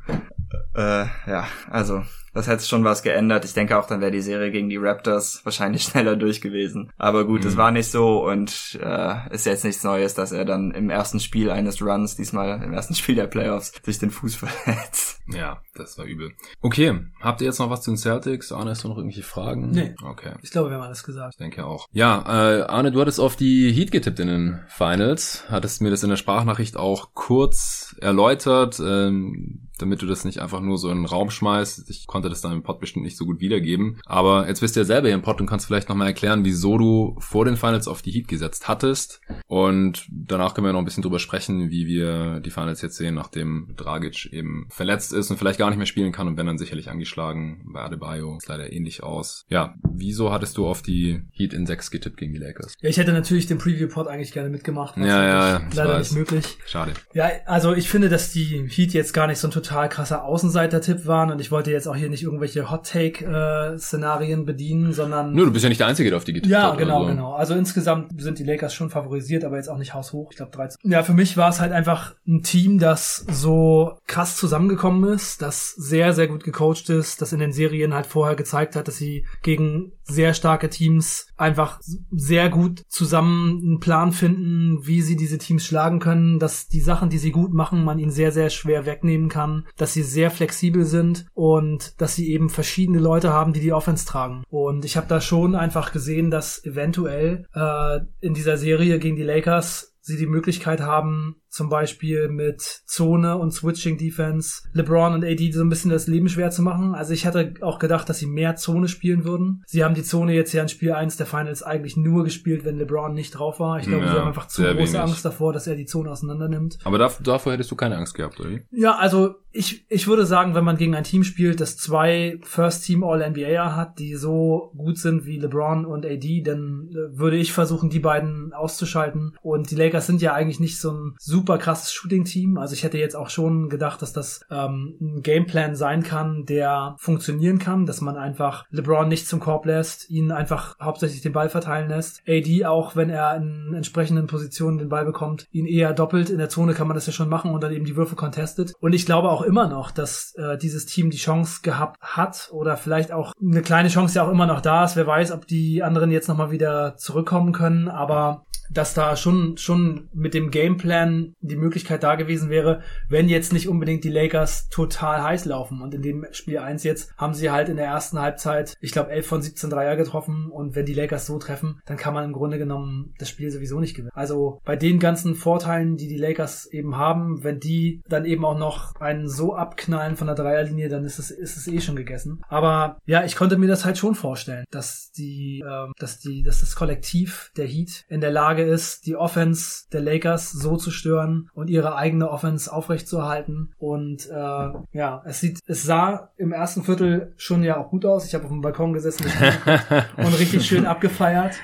Äh, ja, also das hätte schon was geändert. Ich denke auch, dann wäre die Serie gegen die Raptors wahrscheinlich schneller durch gewesen. Aber gut, es mhm. war nicht so und äh, ist jetzt nichts Neues, dass er dann im ersten Spiel eines Runs, diesmal im ersten Spiel der Playoffs, sich den Fuß verletzt. Ja, das war übel. Okay, habt ihr jetzt noch was zu den Celtics? Arne, hast du noch irgendwelche Fragen? Nee. Okay. Ich glaube, wir haben alles gesagt. Ich denke auch. Ja, äh, Arne, du hattest auf die Heat getippt in den Finals, hattest mir das in der Sprachnachricht auch kurz erläutert. Ähm, damit du das nicht einfach nur so in den Raum schmeißt. Ich konnte das dann im Pod bestimmt nicht so gut wiedergeben. Aber jetzt bist du ja selber hier im Pod und kannst vielleicht nochmal erklären, wieso du vor den Finals auf die Heat gesetzt hattest. Und danach können wir noch ein bisschen drüber sprechen, wie wir die Finals jetzt sehen, nachdem Dragic eben verletzt ist und vielleicht gar nicht mehr spielen kann und wenn dann sicherlich angeschlagen. Bei Adebayo ist leider ähnlich aus. Ja, wieso hattest du auf die Heat in 6 getippt gegen die Lakers? Ja, ich hätte natürlich den Preview-Pod eigentlich gerne mitgemacht. Ja, ja, ja. Leider nicht möglich. Schade. Ja, also ich finde, dass die Heat jetzt gar nicht so ein total krasser Außenseiter-Tipp waren und ich wollte jetzt auch hier nicht irgendwelche Hot-Take-Szenarien bedienen, sondern... Nur, du bist ja nicht der Einzige, der auf die getippt Ja, hat, genau, so. genau. Also insgesamt sind die Lakers schon favorisiert, aber jetzt auch nicht haushoch. Ich glaube 13. Ja, für mich war es halt einfach ein Team, das so krass zusammengekommen ist, das sehr, sehr gut gecoacht ist, das in den Serien halt vorher gezeigt hat, dass sie gegen sehr starke Teams einfach sehr gut zusammen einen Plan finden, wie sie diese Teams schlagen können, dass die Sachen, die sie gut machen, man ihnen sehr, sehr schwer wegnehmen kann, dass sie sehr flexibel sind und dass sie eben verschiedene Leute haben, die die Offense tragen. Und ich habe da schon einfach gesehen, dass eventuell äh, in dieser Serie gegen die Lakers sie die Möglichkeit haben, zum Beispiel mit Zone und Switching Defense LeBron und AD so ein bisschen das Leben schwer zu machen. Also ich hatte auch gedacht, dass sie mehr Zone spielen würden. Sie haben die Zone jetzt ja in Spiel 1 der Finals eigentlich nur gespielt, wenn LeBron nicht drauf war. Ich glaube, ja, sie haben einfach zu große wenig. Angst davor, dass er die Zone auseinander nimmt. Aber davor hättest du keine Angst gehabt, oder? Ja, also ich, ich würde sagen, wenn man gegen ein Team spielt, das zwei First Team All NBA hat, die so gut sind wie LeBron und AD, dann äh, würde ich versuchen, die beiden auszuschalten. Und die Lakers sind ja eigentlich nicht so ein super super krasses Shooting-Team. Also ich hätte jetzt auch schon gedacht, dass das ähm, ein Gameplan sein kann, der funktionieren kann, dass man einfach LeBron nicht zum Korb lässt, ihn einfach hauptsächlich den Ball verteilen lässt. AD auch, wenn er in entsprechenden Positionen den Ball bekommt, ihn eher doppelt. In der Zone kann man das ja schon machen und dann eben die Würfe contestet. Und ich glaube auch immer noch, dass äh, dieses Team die Chance gehabt hat oder vielleicht auch eine kleine Chance ja auch immer noch da ist. Wer weiß, ob die anderen jetzt nochmal wieder zurückkommen können. Aber dass da schon, schon mit dem Gameplan die Möglichkeit da gewesen wäre, wenn jetzt nicht unbedingt die Lakers total heiß laufen. Und in dem Spiel 1 jetzt haben sie halt in der ersten Halbzeit, ich glaube, 11 von 17 Dreier getroffen. Und wenn die Lakers so treffen, dann kann man im Grunde genommen das Spiel sowieso nicht gewinnen. Also bei den ganzen Vorteilen, die die Lakers eben haben, wenn die dann eben auch noch einen so abknallen von der Dreierlinie, dann ist es, ist es eh schon gegessen. Aber ja, ich konnte mir das halt schon vorstellen, dass die, äh, dass die, dass das Kollektiv der Heat in der Lage ist, die Offense der Lakers so zu stören und ihre eigene Offense aufrechtzuerhalten. Und äh, ja, es sieht, es sah im ersten Viertel schon ja auch gut aus. Ich habe auf dem Balkon gesessen und richtig schön abgefeiert.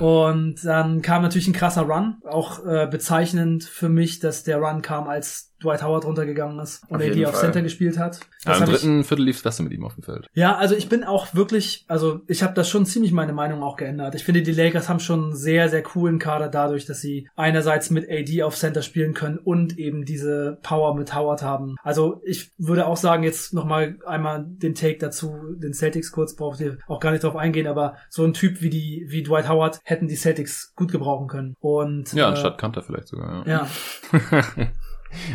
Und dann kam natürlich ein krasser Run, auch äh, bezeichnend für mich, dass der Run kam, als Dwight Howard runtergegangen ist und er die auf Center gespielt hat. Ja, Im dritten ich, Viertel lief es besser mit ihm auf dem Feld. Ja, also ich bin auch wirklich, also ich habe das schon ziemlich meine Meinung auch geändert. Ich finde, die Lakers haben schon einen sehr, sehr coolen Kader dadurch, dass sie einerseits mit AD auf Center spielen können und eben diese Power mit Howard haben. Also ich würde auch sagen, jetzt nochmal einmal den Take dazu, den Celtics kurz, braucht ihr auch gar nicht drauf eingehen, aber so ein Typ wie die, wie Dwight Howard hätten die Celtics gut gebrauchen können. Und Ja, anstatt äh, Kanter vielleicht sogar, ja. Ja.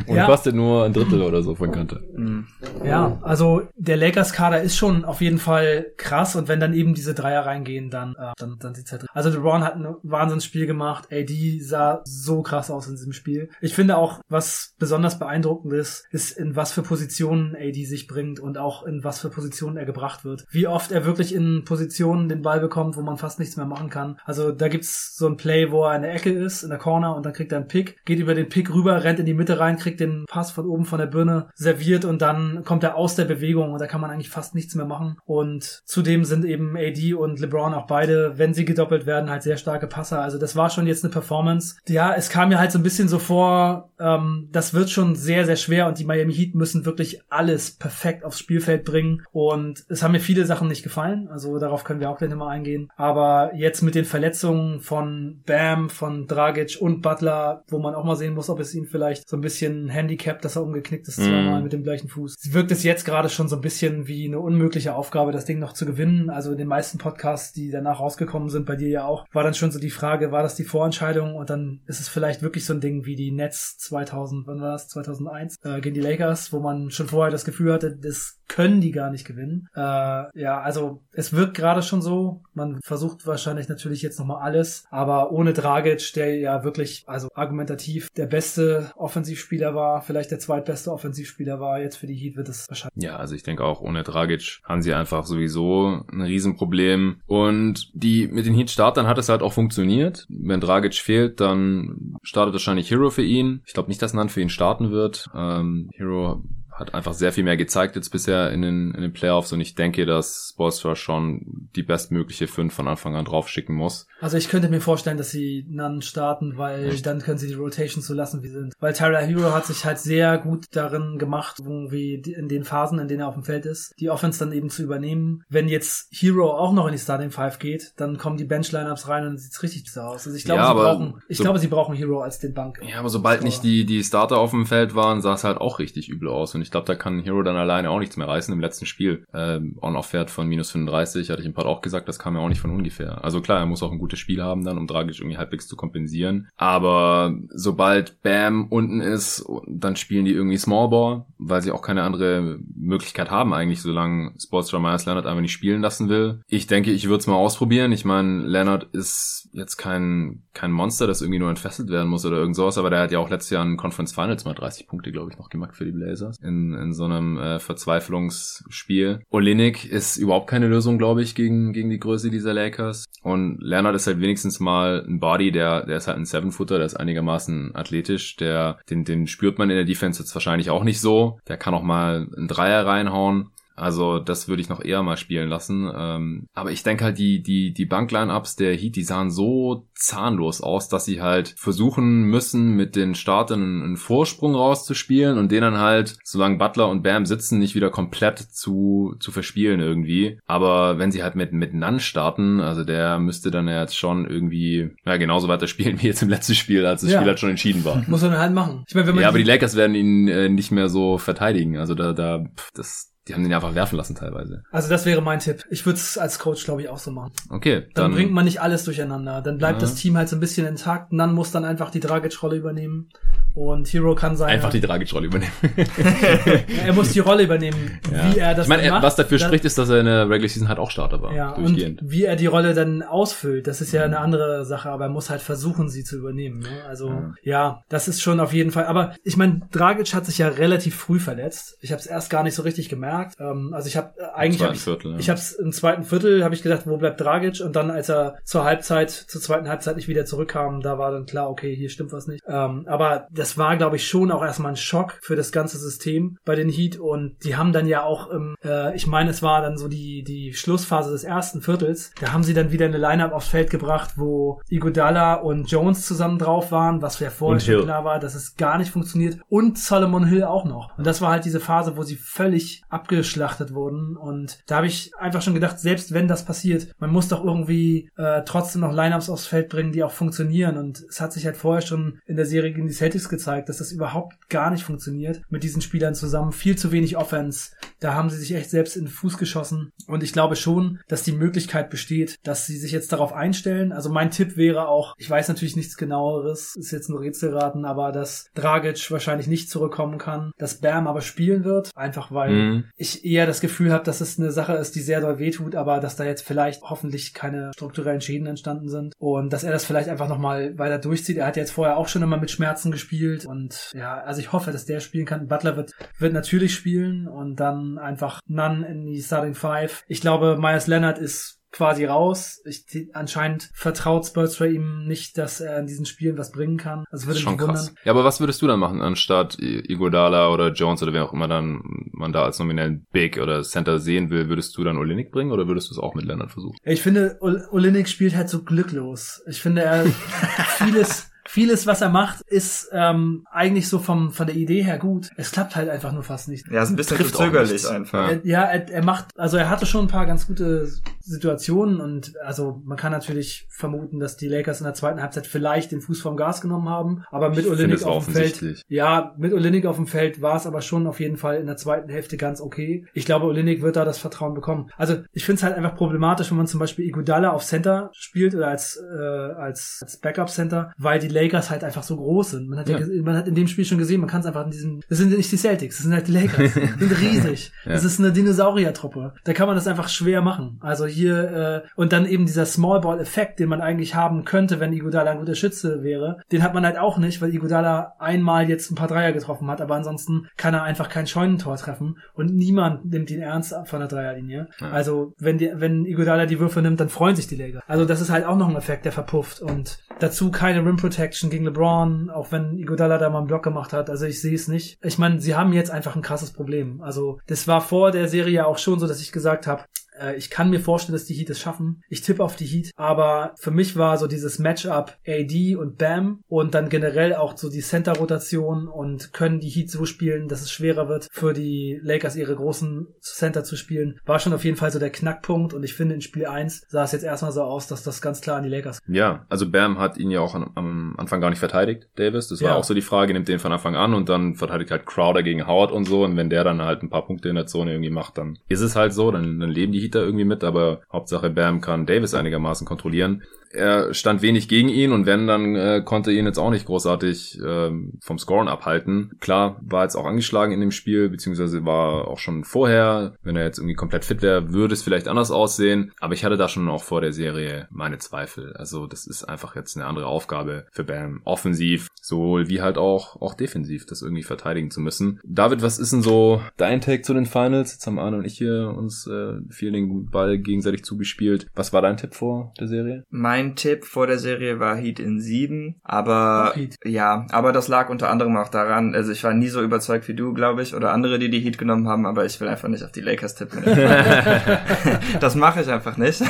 Und ja. kostet nur ein Drittel oder so von Kante. Mhm. Ja, also der Lakers-Kader ist schon auf jeden Fall krass und wenn dann eben diese Dreier reingehen, dann, äh, dann, dann sieht's halt. Also LeBron hat ein Wahnsinnsspiel gemacht. AD sah so krass aus in diesem Spiel. Ich finde auch, was besonders beeindruckend ist, ist in was für Positionen AD sich bringt und auch in was für Positionen er gebracht wird. Wie oft er wirklich in Positionen den Ball bekommt, wo man fast nichts mehr machen kann. Also da gibt's so ein Play, wo er in der Ecke ist, in der Corner und dann kriegt er einen Pick, geht über den Pick rüber, rennt in die Mitte rein, kriegt den Pass von oben von der Birne serviert und dann kommt er aus der Bewegung und da kann man eigentlich fast nichts mehr machen. Und zudem sind eben AD und LeBron auch beide, wenn sie gedoppelt werden, halt sehr starke Passer. Also das war schon jetzt eine Performance. Ja, es kam mir halt so ein bisschen so vor, ähm, das wird schon sehr, sehr schwer und die Miami Heat müssen wirklich alles perfekt aufs Spielfeld bringen und es haben mir viele Sachen nicht gefallen, also darauf können wir auch gleich nochmal eingehen, aber jetzt mit den Verletzungen von Bam, von Dragic und Butler, wo man auch mal sehen muss, ob es ihn vielleicht so ein bisschen handicapt, dass er umgeknickt ist zweimal mm. mit dem gleichen Fuß. Wirkt es jetzt gerade schon so ein bisschen wie eine unmögliche Aufgabe, das Ding noch zu gewinnen, also in den meisten Podcasts, die danach rausgekommen sind, bei dir ja auch, war dann schon so die Frage, war das die Vorentscheidung und dann ist es vielleicht wirklich so ein Ding wie die Nets 2000, wann war das? 2001 äh, gegen die Lakers, wo man schon vorher das Gefühl hatte, das können die gar nicht gewinnen. Äh, ja, also es wirkt gerade schon so. Man versucht wahrscheinlich natürlich jetzt nochmal alles, aber ohne Dragic, der ja wirklich, also argumentativ der beste Offensivspieler war, vielleicht der zweitbeste Offensivspieler war, jetzt für die Heat wird es wahrscheinlich. Ja, also ich denke auch ohne Dragic haben sie einfach sowieso ein Riesenproblem. Und die mit den Heat-Startern hat es halt auch funktioniert. Wenn Dragic fehlt, dann startet wahrscheinlich Hero für ihn. Ich glaube nicht, dass Nan für ihn starten wird. Ähm, Hero hat einfach sehr viel mehr gezeigt jetzt bisher in den, in den Playoffs und ich denke, dass Spolstra schon die bestmögliche fünf von Anfang an draufschicken muss. Also ich könnte mir vorstellen, dass sie Nunn starten, weil Echt? dann können sie die Rotation so lassen, wie sie sind. Weil Tyler Hero hat sich halt sehr gut darin gemacht, wie in den Phasen, in denen er auf dem Feld ist, die Offense dann eben zu übernehmen. Wenn jetzt Hero auch noch in die Starting Five geht, dann kommen die Bench-Lineups rein und sieht's richtig besser aus. Also ich glaube, ja, sie brauchen, ich so, glaube, sie brauchen Hero als den Bank. Ja, aber sobald nicht die, die Starter auf dem Feld waren, sah es halt auch richtig übel aus und ich glaube, da kann Hero dann alleine auch nichts mehr reißen. Im letzten Spiel ähm, On-Off-Wert von minus 35, hatte ich im Part auch gesagt, das kam ja auch nicht von ungefähr. Also klar, er muss auch ein gutes Spiel haben dann, um Dragic irgendwie halbwegs zu kompensieren. Aber sobald Bam unten ist, dann spielen die irgendwie Smallball, weil sie auch keine andere Möglichkeit haben eigentlich, solange Sportstra Myers Leonard einfach nicht spielen lassen will. Ich denke, ich würde es mal ausprobieren. Ich meine, Leonard ist jetzt kein, kein Monster, das irgendwie nur entfesselt werden muss oder irgend sowas, aber der hat ja auch letztes Jahr in Conference Finals mal 30 Punkte, glaube ich, noch gemacht für die Blazers. In, in so einem äh, Verzweiflungsspiel. Olinik ist überhaupt keine Lösung, glaube ich, gegen, gegen die Größe dieser Lakers. Und Leonard ist halt wenigstens mal ein Body, der, der ist halt ein Seven-Footer, der ist einigermaßen athletisch, der, den, den spürt man in der Defense jetzt wahrscheinlich auch nicht so. Der kann auch mal einen Dreier reinhauen. Also das würde ich noch eher mal spielen lassen. Ähm, aber ich denke halt, die, die, die Bankline-Ups der Heat, die sahen so zahnlos aus, dass sie halt versuchen müssen, mit den Startern einen Vorsprung rauszuspielen und den dann halt, solange Butler und Bam sitzen, nicht wieder komplett zu, zu verspielen irgendwie. Aber wenn sie halt mit, mit Nunn starten, also der müsste dann ja jetzt schon irgendwie, ja, genauso weiter spielen wie jetzt im letzten Spiel, als das ja. Spiel halt schon entschieden war. Muss man halt machen. Ich meine, wenn man ja, aber die Lakers werden ihn äh, nicht mehr so verteidigen. Also da, da, pff, das, die haben den einfach werfen lassen teilweise. Also das wäre mein Tipp. Ich würde es als Coach, glaube ich, auch so machen. Okay. Dann, dann, bringt man nicht alles durcheinander. Dann bleibt ja. das Team halt so ein bisschen intakt. Nan muss dann einfach die Dragic-Rolle übernehmen. Und Hero kann sein. Einfach die Dragic-Rolle übernehmen. er muss die Rolle übernehmen, ja. wie er das ich meine, macht. Was dafür dann, spricht, ist, dass er in der Regular Season halt auch Starter war. Ja, durchgehend. und wie er die Rolle dann ausfüllt, das ist ja eine andere Sache, aber er muss halt versuchen, sie zu übernehmen. Ne? Also ja. ja. das ist schon auf jeden Fall. Aber ich meine, Dragic hat sich ja relativ früh verletzt. Ich habe es erst gar nicht so richtig gemerkt. Ähm, also ich habe äh, eigentlich hab ich, Viertel, ja. ich habe es im zweiten Viertel habe ich gedacht, wo bleibt Dragic? Und dann, als er zur Halbzeit, zur zweiten Halbzeit nicht wieder zurückkam, da war dann klar, okay, hier stimmt was nicht. Ähm, aber das war, glaube ich, schon auch erstmal ein Schock für das ganze System bei den Heat. Und die haben dann ja auch, ähm, äh, ich meine, es war dann so die, die Schlussphase des ersten Viertels, da haben sie dann wieder eine Lineup aufs Feld gebracht, wo Iguodala und Jones zusammen drauf waren, was ja vorher schon klar war, dass es gar nicht funktioniert. Und Solomon Hill auch noch. Und das war halt diese Phase, wo sie völlig abgeschlachtet wurden. Und da habe ich einfach schon gedacht, selbst wenn das passiert, man muss doch irgendwie äh, trotzdem noch Lineups aufs Feld bringen, die auch funktionieren. Und es hat sich halt vorher schon in der Serie gegen die Celtics gezeigt, dass das überhaupt gar nicht funktioniert mit diesen Spielern zusammen. Viel zu wenig Offense. Da haben sie sich echt selbst in den Fuß geschossen. Und ich glaube schon, dass die Möglichkeit besteht, dass sie sich jetzt darauf einstellen. Also mein Tipp wäre auch, ich weiß natürlich nichts genaueres, ist jetzt nur Rätselraten, aber dass Dragic wahrscheinlich nicht zurückkommen kann, dass Bam aber spielen wird, einfach weil mhm. ich eher das Gefühl habe, dass es eine Sache ist, die sehr doll wehtut, aber dass da jetzt vielleicht hoffentlich keine strukturellen Schäden entstanden sind und dass er das vielleicht einfach nochmal weiter durchzieht. Er hat jetzt vorher auch schon immer mit Schmerzen gespielt und ja, also ich hoffe, dass der spielen kann. Butler wird, wird natürlich spielen und dann einfach Nunn in die Starting Five. Ich glaube, Myers Leonard ist quasi raus. Ich, anscheinend vertraut Spolstra ihm nicht, dass er in diesen Spielen was bringen kann. Also würde schon mich wundern. Krass. Ja, aber was würdest du dann machen, anstatt Igodala oder Jones oder wer auch immer dann man da als nominellen Big oder Center sehen will, würdest du dann Olinik bringen oder würdest du es auch mit Leonard versuchen? Ich finde, Olinik spielt halt so glücklos. Ich finde, er vieles vieles, was er macht, ist ähm, eigentlich so vom von der Idee her gut. Es klappt halt einfach nur fast nicht. Ja, ist ein bisschen Trifft zögerlich einfach. Ja. Er, ja, er, er macht, also er hatte schon ein paar ganz gute Situationen und also man kann natürlich vermuten, dass die Lakers in der zweiten Halbzeit vielleicht den Fuß vom Gas genommen haben, aber mit Olinik auf dem Feld, ja, mit Olinik auf dem Feld war es aber schon auf jeden Fall in der zweiten Hälfte ganz okay. Ich glaube, Olinik wird da das Vertrauen bekommen. Also ich finde es halt einfach problematisch, wenn man zum Beispiel Iguodala auf Center spielt oder als äh, als, als Backup Center, weil die Lakers halt einfach so groß sind. Man hat ja, Ja. man hat in dem Spiel schon gesehen, man kann es einfach in diesem, das sind nicht die Celtics, das sind halt die Lakers, die sind riesig. Ja. Das ist eine Dinosauriertruppe. Da kann man das einfach schwer machen. Also hier äh, und dann eben dieser Small Ball Effekt, den man eigentlich haben könnte, wenn Iguodala ein guter Schütze wäre, den hat man halt auch nicht, weil Iguodala einmal jetzt ein paar Dreier getroffen hat, aber ansonsten kann er einfach kein Scheunentor treffen und niemand nimmt ihn ernst von der Dreierlinie. Also wenn die, wenn Iguodala die Würfe nimmt, dann freuen sich die Lakers. Also das ist halt auch noch ein Effekt, der verpufft und dazu keine Rim Protection gegen LeBron, auch wenn Iguodala da mal einen Block gemacht hat. Also ich sehe es nicht. Ich meine, sie haben jetzt einfach ein krasses Problem. Also das war vor der Serie ja auch schon so, dass ich gesagt habe, äh, ich kann mir vorstellen, dass die Heat es schaffen. Ich tippe auf die Heat, aber für mich war so dieses Matchup AD und Bam und dann generell auch so die Center-Rotation und können die Heat so spielen, dass es schwerer wird für die Lakers ihre großen Center zu spielen, war schon auf jeden Fall so der Knackpunkt und ich finde in Spiel 1 sah es jetzt erstmal so aus, dass das ganz klar an die Lakers Ja, also Bam hat ihn ja auch an, am Anfang gar nicht verteidigt, Davis. Das war Ja. auch so die Frage, nimmt den von Anfang an und dann verteidigt halt Crowder gegen Howard und so. Und wenn der dann halt ein paar Punkte in der Zone irgendwie macht, dann ist es halt so, dann, dann leben die Heat da irgendwie mit, aber Hauptsache Bam kann Davis einigermaßen kontrollieren. Er stand wenig gegen ihn und wenn, dann äh, konnte ihn jetzt auch nicht großartig ähm, vom Scoren abhalten. Klar, war jetzt auch angeschlagen in dem Spiel, beziehungsweise war auch schon vorher. Wenn er jetzt irgendwie komplett fit wäre, würde es vielleicht anders aussehen. Aber ich hatte da schon auch vor der Serie meine Zweifel. Also das ist einfach jetzt eine andere Aufgabe für Bam. Offensiv, sowohl wie halt auch, auch defensiv, das irgendwie verteidigen zu müssen. David, was ist denn so dein Take zu den Finals? Jetzt haben Arne und ich hier uns äh, viel den Ball gegenseitig zugespielt. Was war dein Tipp vor der Serie? Mein Tipp vor der Serie war Heat in sieben, aber Auch Heat. ja, aber das lag unter anderem auch daran, also ich war nie so überzeugt wie du, glaube ich, oder andere, die die Heat genommen haben, aber ich will einfach nicht auf die Lakers tippen. das mache ich einfach nicht.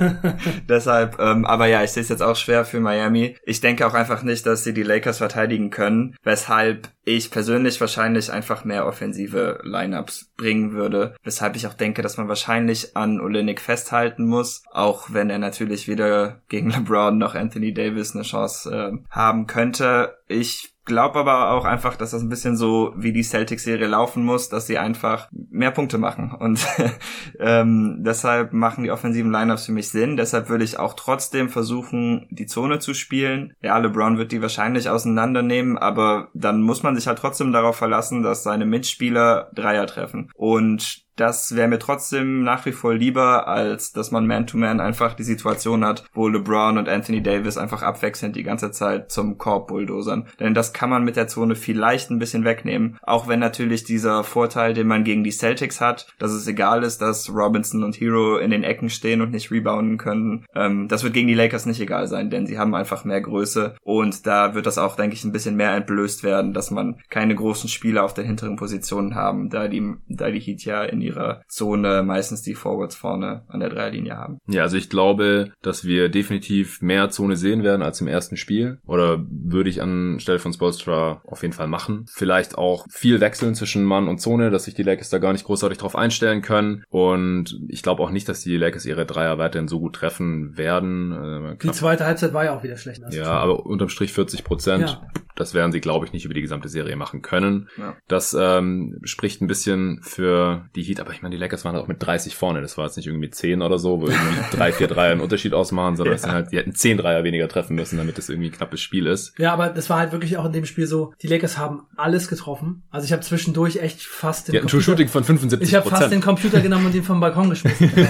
Deshalb, ähm, aber ja, ich sehe es jetzt auch schwer für Miami. Ich denke auch einfach nicht, dass sie die Lakers verteidigen können, weshalb ich persönlich wahrscheinlich einfach mehr offensive Lineups bringen würde, weshalb ich auch denke, dass man wahrscheinlich an Olenek festhalten muss, auch wenn er natürlich wieder gegen LeBron noch Anthony Davis eine Chance äh, haben könnte. Ich glaube aber auch einfach, dass das ein bisschen so wie die Celtics-Serie laufen muss, dass sie einfach mehr Punkte machen. Und ähm, deshalb machen die offensiven Lineups für mich Sinn. Deshalb würde ich auch trotzdem versuchen, die Zone zu spielen. Ja, LeBron wird die wahrscheinlich auseinandernehmen, aber dann muss man sich halt trotzdem darauf verlassen, dass seine Mitspieler Dreier treffen. Und das wäre mir trotzdem nach wie vor lieber, als dass man Man-to-Man einfach die Situation hat, wo LeBron und Anthony Davis einfach abwechselnd die ganze Zeit zum Korb bulldozern. Denn das kann man mit der Zone vielleicht ein bisschen wegnehmen. Auch wenn natürlich dieser Vorteil, den man gegen die Celtics hat, dass es egal ist, dass Robinson und Hero in den Ecken stehen und nicht rebounden können. Ähm, das wird gegen die Lakers nicht egal sein, denn sie haben einfach mehr Größe. Und da wird das auch, denke ich, ein bisschen mehr entblößt werden, dass man keine großen Spieler auf den hinteren Positionen haben, da die, da die Heat ja in ihrer Zone meistens die Forwards vorne an der Dreierlinie haben. Ja, also ich glaube, dass wir definitiv mehr Zone sehen werden als im ersten Spiel. Oder würde ich anstelle von Spolstra auf jeden Fall machen. Vielleicht auch viel wechseln zwischen Mann und Zone, dass sich die Lakers da gar nicht großartig drauf einstellen können. Und ich glaube auch nicht, dass die Lakers ihre Dreier weiterhin so gut treffen werden. Äh, Die zweite Halbzeit war ja auch wieder schlecht. Ja, aber unterm Strich 40 Prozent. Ja. Das werden sie, glaube ich, nicht über die gesamte Serie machen können. Ja. Das ähm, spricht ein bisschen für die Heat, aber ich meine, die Lakers waren auch mit 30 vorne. Das war jetzt nicht irgendwie mit 10 oder so, wo irgendwie drei, vier Dreier einen Unterschied ausmachen, sondern Ja. halt, die hätten 10 Dreier weniger treffen müssen, damit es irgendwie ein knappes Spiel ist. Ja, aber das war halt wirklich auch in dem Spiel so, die Lakers haben alles getroffen. Also ich habe zwischendurch echt fast den Die hatten True Shooting von 75 ich habe fast den Computer genommen und den vom Balkon geschmissen.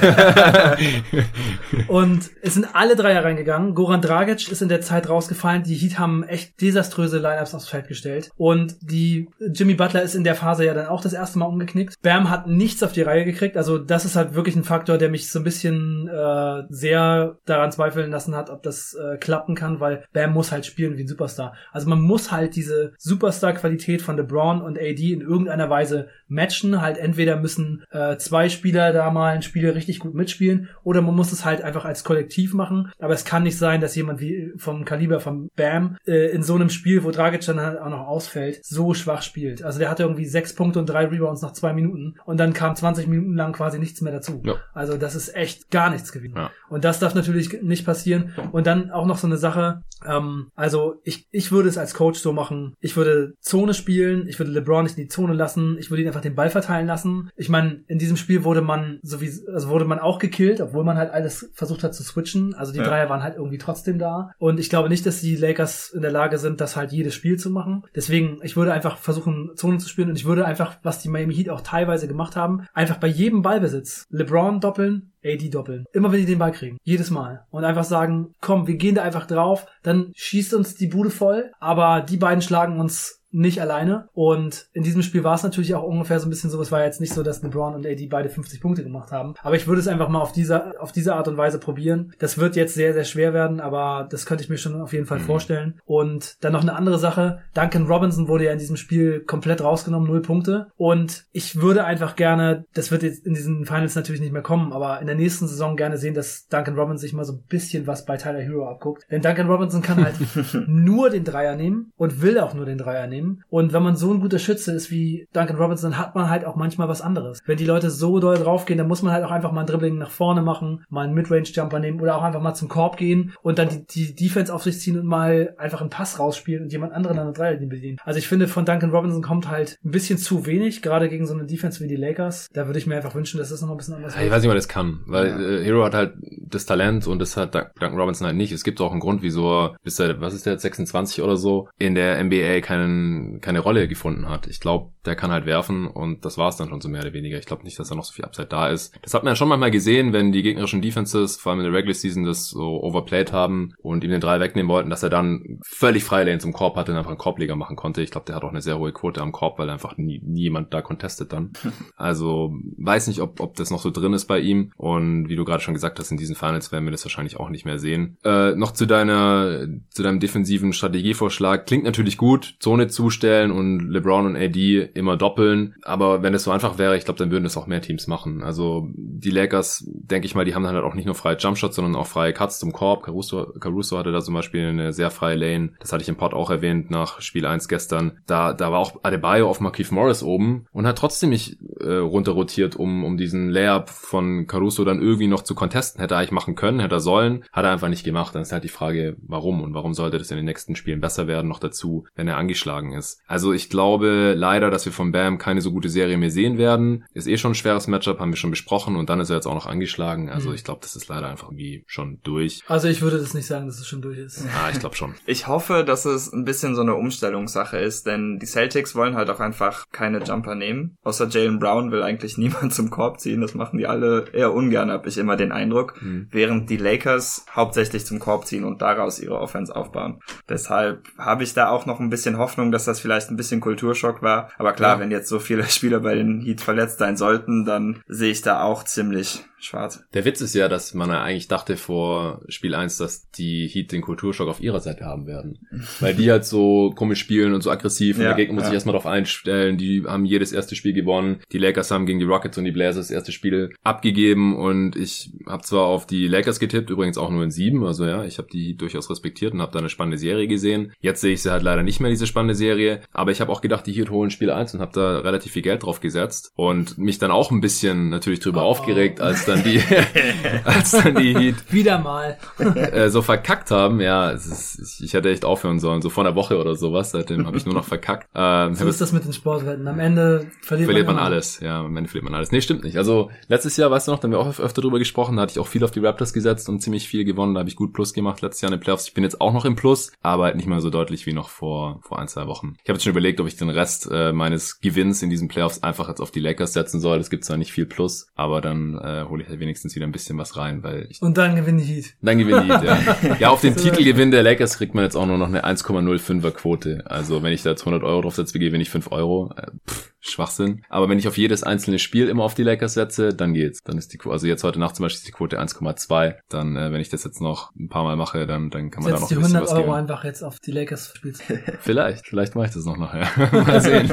und es sind alle Dreier reingegangen. Goran Dragic ist in der Zeit rausgefallen. Die Heat haben echt desaströse Lineups aufs Feld gestellt. Und die Jimmy Butler ist in der Phase ja dann auch das erste Mal umgeknickt. Bam hat nichts auf die Reihe gekriegt. Also das ist halt wirklich ein Faktor, der mich so ein bisschen äh, sehr daran zweifeln lassen hat, ob das äh, klappen kann, weil Bam muss halt spielen wie ein Superstar. Also man muss halt diese Superstar-Qualität von LeBron und AD in irgendeiner Weise matchen. Halt entweder müssen äh, zwei Spieler da mal ein Spiel richtig gut mitspielen oder man muss es halt einfach als Kollektiv machen. Aber es kann nicht sein, dass jemand wie vom Kaliber von Bam äh, in so einem Spiel, wo Dragic dann halt auch noch ausfällt, so schwach spielt. Also der hatte irgendwie sechs Punkte und drei Rebounds nach zwei Minuten und dann kam 20 Minuten lang quasi nichts mehr dazu. Ja. Also das ist echt gar nichts gewesen. Ja. Und das darf natürlich nicht passieren. Und dann auch noch so eine Sache, ähm, also ich, ich würde es als Coach so machen, ich würde Zone spielen, ich würde LeBron nicht in die Zone lassen, ich würde ihn einfach den Ball verteilen lassen. Ich meine, in diesem Spiel wurde man so wie, also wurde man auch gekillt, obwohl man halt alles versucht hat zu switchen. Also die ja. Dreier waren halt irgendwie trotzdem da. Und ich glaube nicht, dass die Lakers in der Lage sind, das halt jedes Spiel zu machen. Deswegen, ich würde einfach versuchen, Zone zu spielen und ich würde einfach, was die Miami Heat auch teilweise gemacht haben, einfach bei jedem Ballbesitz LeBron doppeln, AD doppeln. Immer wenn die den Ball kriegen. Jedes Mal. Und einfach sagen, komm, wir gehen da einfach drauf, dann schießt uns die Bude voll, aber die beiden schlagen uns nicht alleine. Und in diesem Spiel war es natürlich auch ungefähr so ein bisschen so, es war jetzt nicht so, dass LeBron und AD beide 50 Punkte gemacht haben. Aber ich würde es einfach mal auf diese, auf diese Art und Weise probieren. Das wird jetzt sehr, sehr schwer werden, aber das könnte ich mir schon auf jeden Fall mhm. vorstellen. Und dann noch eine andere Sache. Duncan Robinson wurde ja in diesem Spiel komplett rausgenommen, null Punkte. Und ich würde einfach gerne, das wird jetzt in diesen Finals natürlich nicht mehr kommen, aber in der nächsten Saison gerne sehen, dass Duncan Robinson sich mal so ein bisschen was bei Tyler Hero abguckt. Denn Duncan Robinson kann halt nur den Dreier nehmen und will auch nur den Dreier nehmen nehmen. Und wenn man so ein guter Schütze ist wie Duncan Robinson, dann hat man halt auch manchmal was anderes. Wenn die Leute so doll draufgehen, dann muss man halt auch einfach mal ein Dribbling nach vorne machen, mal einen Midrange-Jumper nehmen oder auch einfach mal zum Korb gehen und dann die, die Defense auf sich ziehen und mal einfach einen Pass rausspielen und jemand anderen an der Dreierlinie bedienen. Also ich finde, von Duncan Robinson kommt halt ein bisschen zu wenig, gerade gegen so eine Defense wie die Lakers. Da würde ich mir einfach wünschen, dass das noch ein bisschen anders ja, Ich weiß nicht, ob das kann, weil ja. äh, Hero hat halt das Talent und das hat Duncan Robinson halt nicht. Es gibt auch einen Grund, wieso bis er, was ist der, 26 oder so, in der NBA keinen, keine Rolle gefunden hat. Ich glaube, der kann halt werfen und das war es dann schon so mehr oder weniger. Ich glaube nicht, dass da noch so viel Upside da ist. Das hat man ja schon manchmal gesehen, wenn die gegnerischen Defenses, vor allem in der Regular Season, das so overplayed haben und ihm den drei wegnehmen wollten, dass er dann völlig freie Lanes im Korb hatte und einfach einen Korbleger machen konnte. Ich glaube, der hat auch eine sehr hohe Quote am Korb, weil einfach nie, nie jemand da contestet dann. Also weiß nicht, ob, ob das noch so drin ist bei ihm. Und wie du gerade schon gesagt hast, in diesen Finals werden wir das wahrscheinlich auch nicht mehr sehen. Äh, noch zu deiner, zu deinem defensiven Strategievorschlag. Klingt natürlich gut, Zone zustellen und LeBron und AD immer doppeln. Aber wenn es so einfach wäre, ich glaube, dann würden es auch mehr Teams machen. Also die Lakers, denke ich mal, die haben dann halt auch nicht nur freie Jumpshots, sondern auch freie Cuts zum Korb. Caruso, Caruso hatte da zum Beispiel eine sehr freie Lane. Das hatte ich im Pod auch erwähnt nach Spiel 1 gestern. Da, da war auch Adebayo auf Markeith Morris oben und hat trotzdem nicht äh, runterrotiert, um, um diesen Layup von Caruso dann irgendwie noch zu contesten. Hätte er eigentlich machen können, hätte er sollen, hat er einfach nicht gemacht. Dann ist halt die Frage, warum und warum sollte das in den nächsten Spielen besser werden, noch dazu, wenn er angeschlagen ist. Also ich glaube leider, dass wir von Bam keine so gute Serie mehr sehen werden. Ist eh schon ein schweres Matchup, haben wir schon besprochen und dann ist er jetzt auch noch angeschlagen. Also mhm. ich glaube, das ist leider einfach irgendwie schon durch. Also ich würde das nicht sagen, dass es schon durch ist. Ah, ich glaube schon. Ich hoffe, dass es ein bisschen so eine Umstellungssache ist, denn die Celtics wollen halt auch einfach keine Jumper nehmen. Außer Jalen Brown will eigentlich niemand zum Korb ziehen. Das machen die alle eher ungern, habe ich immer den Eindruck. Mhm. Während die Lakers hauptsächlich zum Korb ziehen und daraus ihre Offense aufbauen. Deshalb habe ich da auch noch ein bisschen Hoffnung, dass das vielleicht ein bisschen Kulturschock war. Aber klar, ja. wenn jetzt so viele Spieler bei den Heat verletzt sein sollten, dann sehe ich da auch ziemlich schwarz. Der Witz ist ja, dass man ja eigentlich dachte vor Spiel 1, dass die Heat den Kulturschock auf ihrer Seite haben werden. Weil die halt so komisch spielen und so aggressiv ja, und der Gegner muss ja. sich erstmal darauf einstellen. Die haben jedes erste Spiel gewonnen. Die Lakers haben gegen die Rockets und die Blazers das erste Spiel abgegeben und ich habe zwar auf die Lakers getippt, übrigens auch nur in sieben, also ja, ich habe die durchaus respektiert und habe da eine spannende Serie gesehen. Jetzt sehe ich sie halt leider nicht mehr, diese spannende Serie, aber ich habe auch gedacht, die Heat holen Spiel 1 und habe da relativ viel Geld drauf gesetzt und mich dann auch ein bisschen natürlich drüber oh. aufgeregt, als dann die als dann die Heat wieder mal äh, so verkackt haben. Ja, ist, ich, ich hätte echt aufhören sollen, so vor einer Woche oder sowas. Seitdem habe ich nur noch verkackt. Ähm, so ist das mit den Sportwetten. Am Ende verliert, verliert man, man alles. Ja, am Ende verliert man alles. Nee, stimmt nicht. Also letztes Jahr, weißt du noch, da haben wir auch öfter drüber gesprochen, da hatte ich auch viel auf die Raptors gesetzt und ziemlich viel gewonnen. Da habe ich gut Plus gemacht letztes Jahr in den Playoffs. Ich bin jetzt auch noch im Plus, aber halt nicht mal so deutlich wie noch vor vor ein zwei Wochen. Wochen. Ich habe jetzt schon überlegt, ob ich den Rest äh, meines Gewinns in diesen Playoffs einfach jetzt auf die Lakers setzen soll. Es gibt zwar nicht viel Plus, aber dann äh, hole ich halt wenigstens wieder ein bisschen was rein, weil ich Und dann gewinnen die Heat. dann gewinne ich, ja. ja, auf den Titelgewinn der Lakers kriegt man jetzt auch nur noch eine 1,05er Quote. Also wenn ich da jetzt 100 Euro drauf setze, gewinne ich 5 Euro. Äh, pff, Schwachsinn. Aber wenn ich auf jedes einzelne Spiel immer auf die Lakers setze, dann geht's. Dann ist die Quote, also jetzt heute Nacht zum Beispiel ist die Quote 1,2. Dann, äh, wenn ich das jetzt noch ein paar Mal mache, dann, dann kann man da Setz noch die ein bisschen 100 was Euro gewinnen. einfach jetzt auf die Lakers spielst. Vielleicht, vielleicht mache ich das noch nachher. Mal sehen.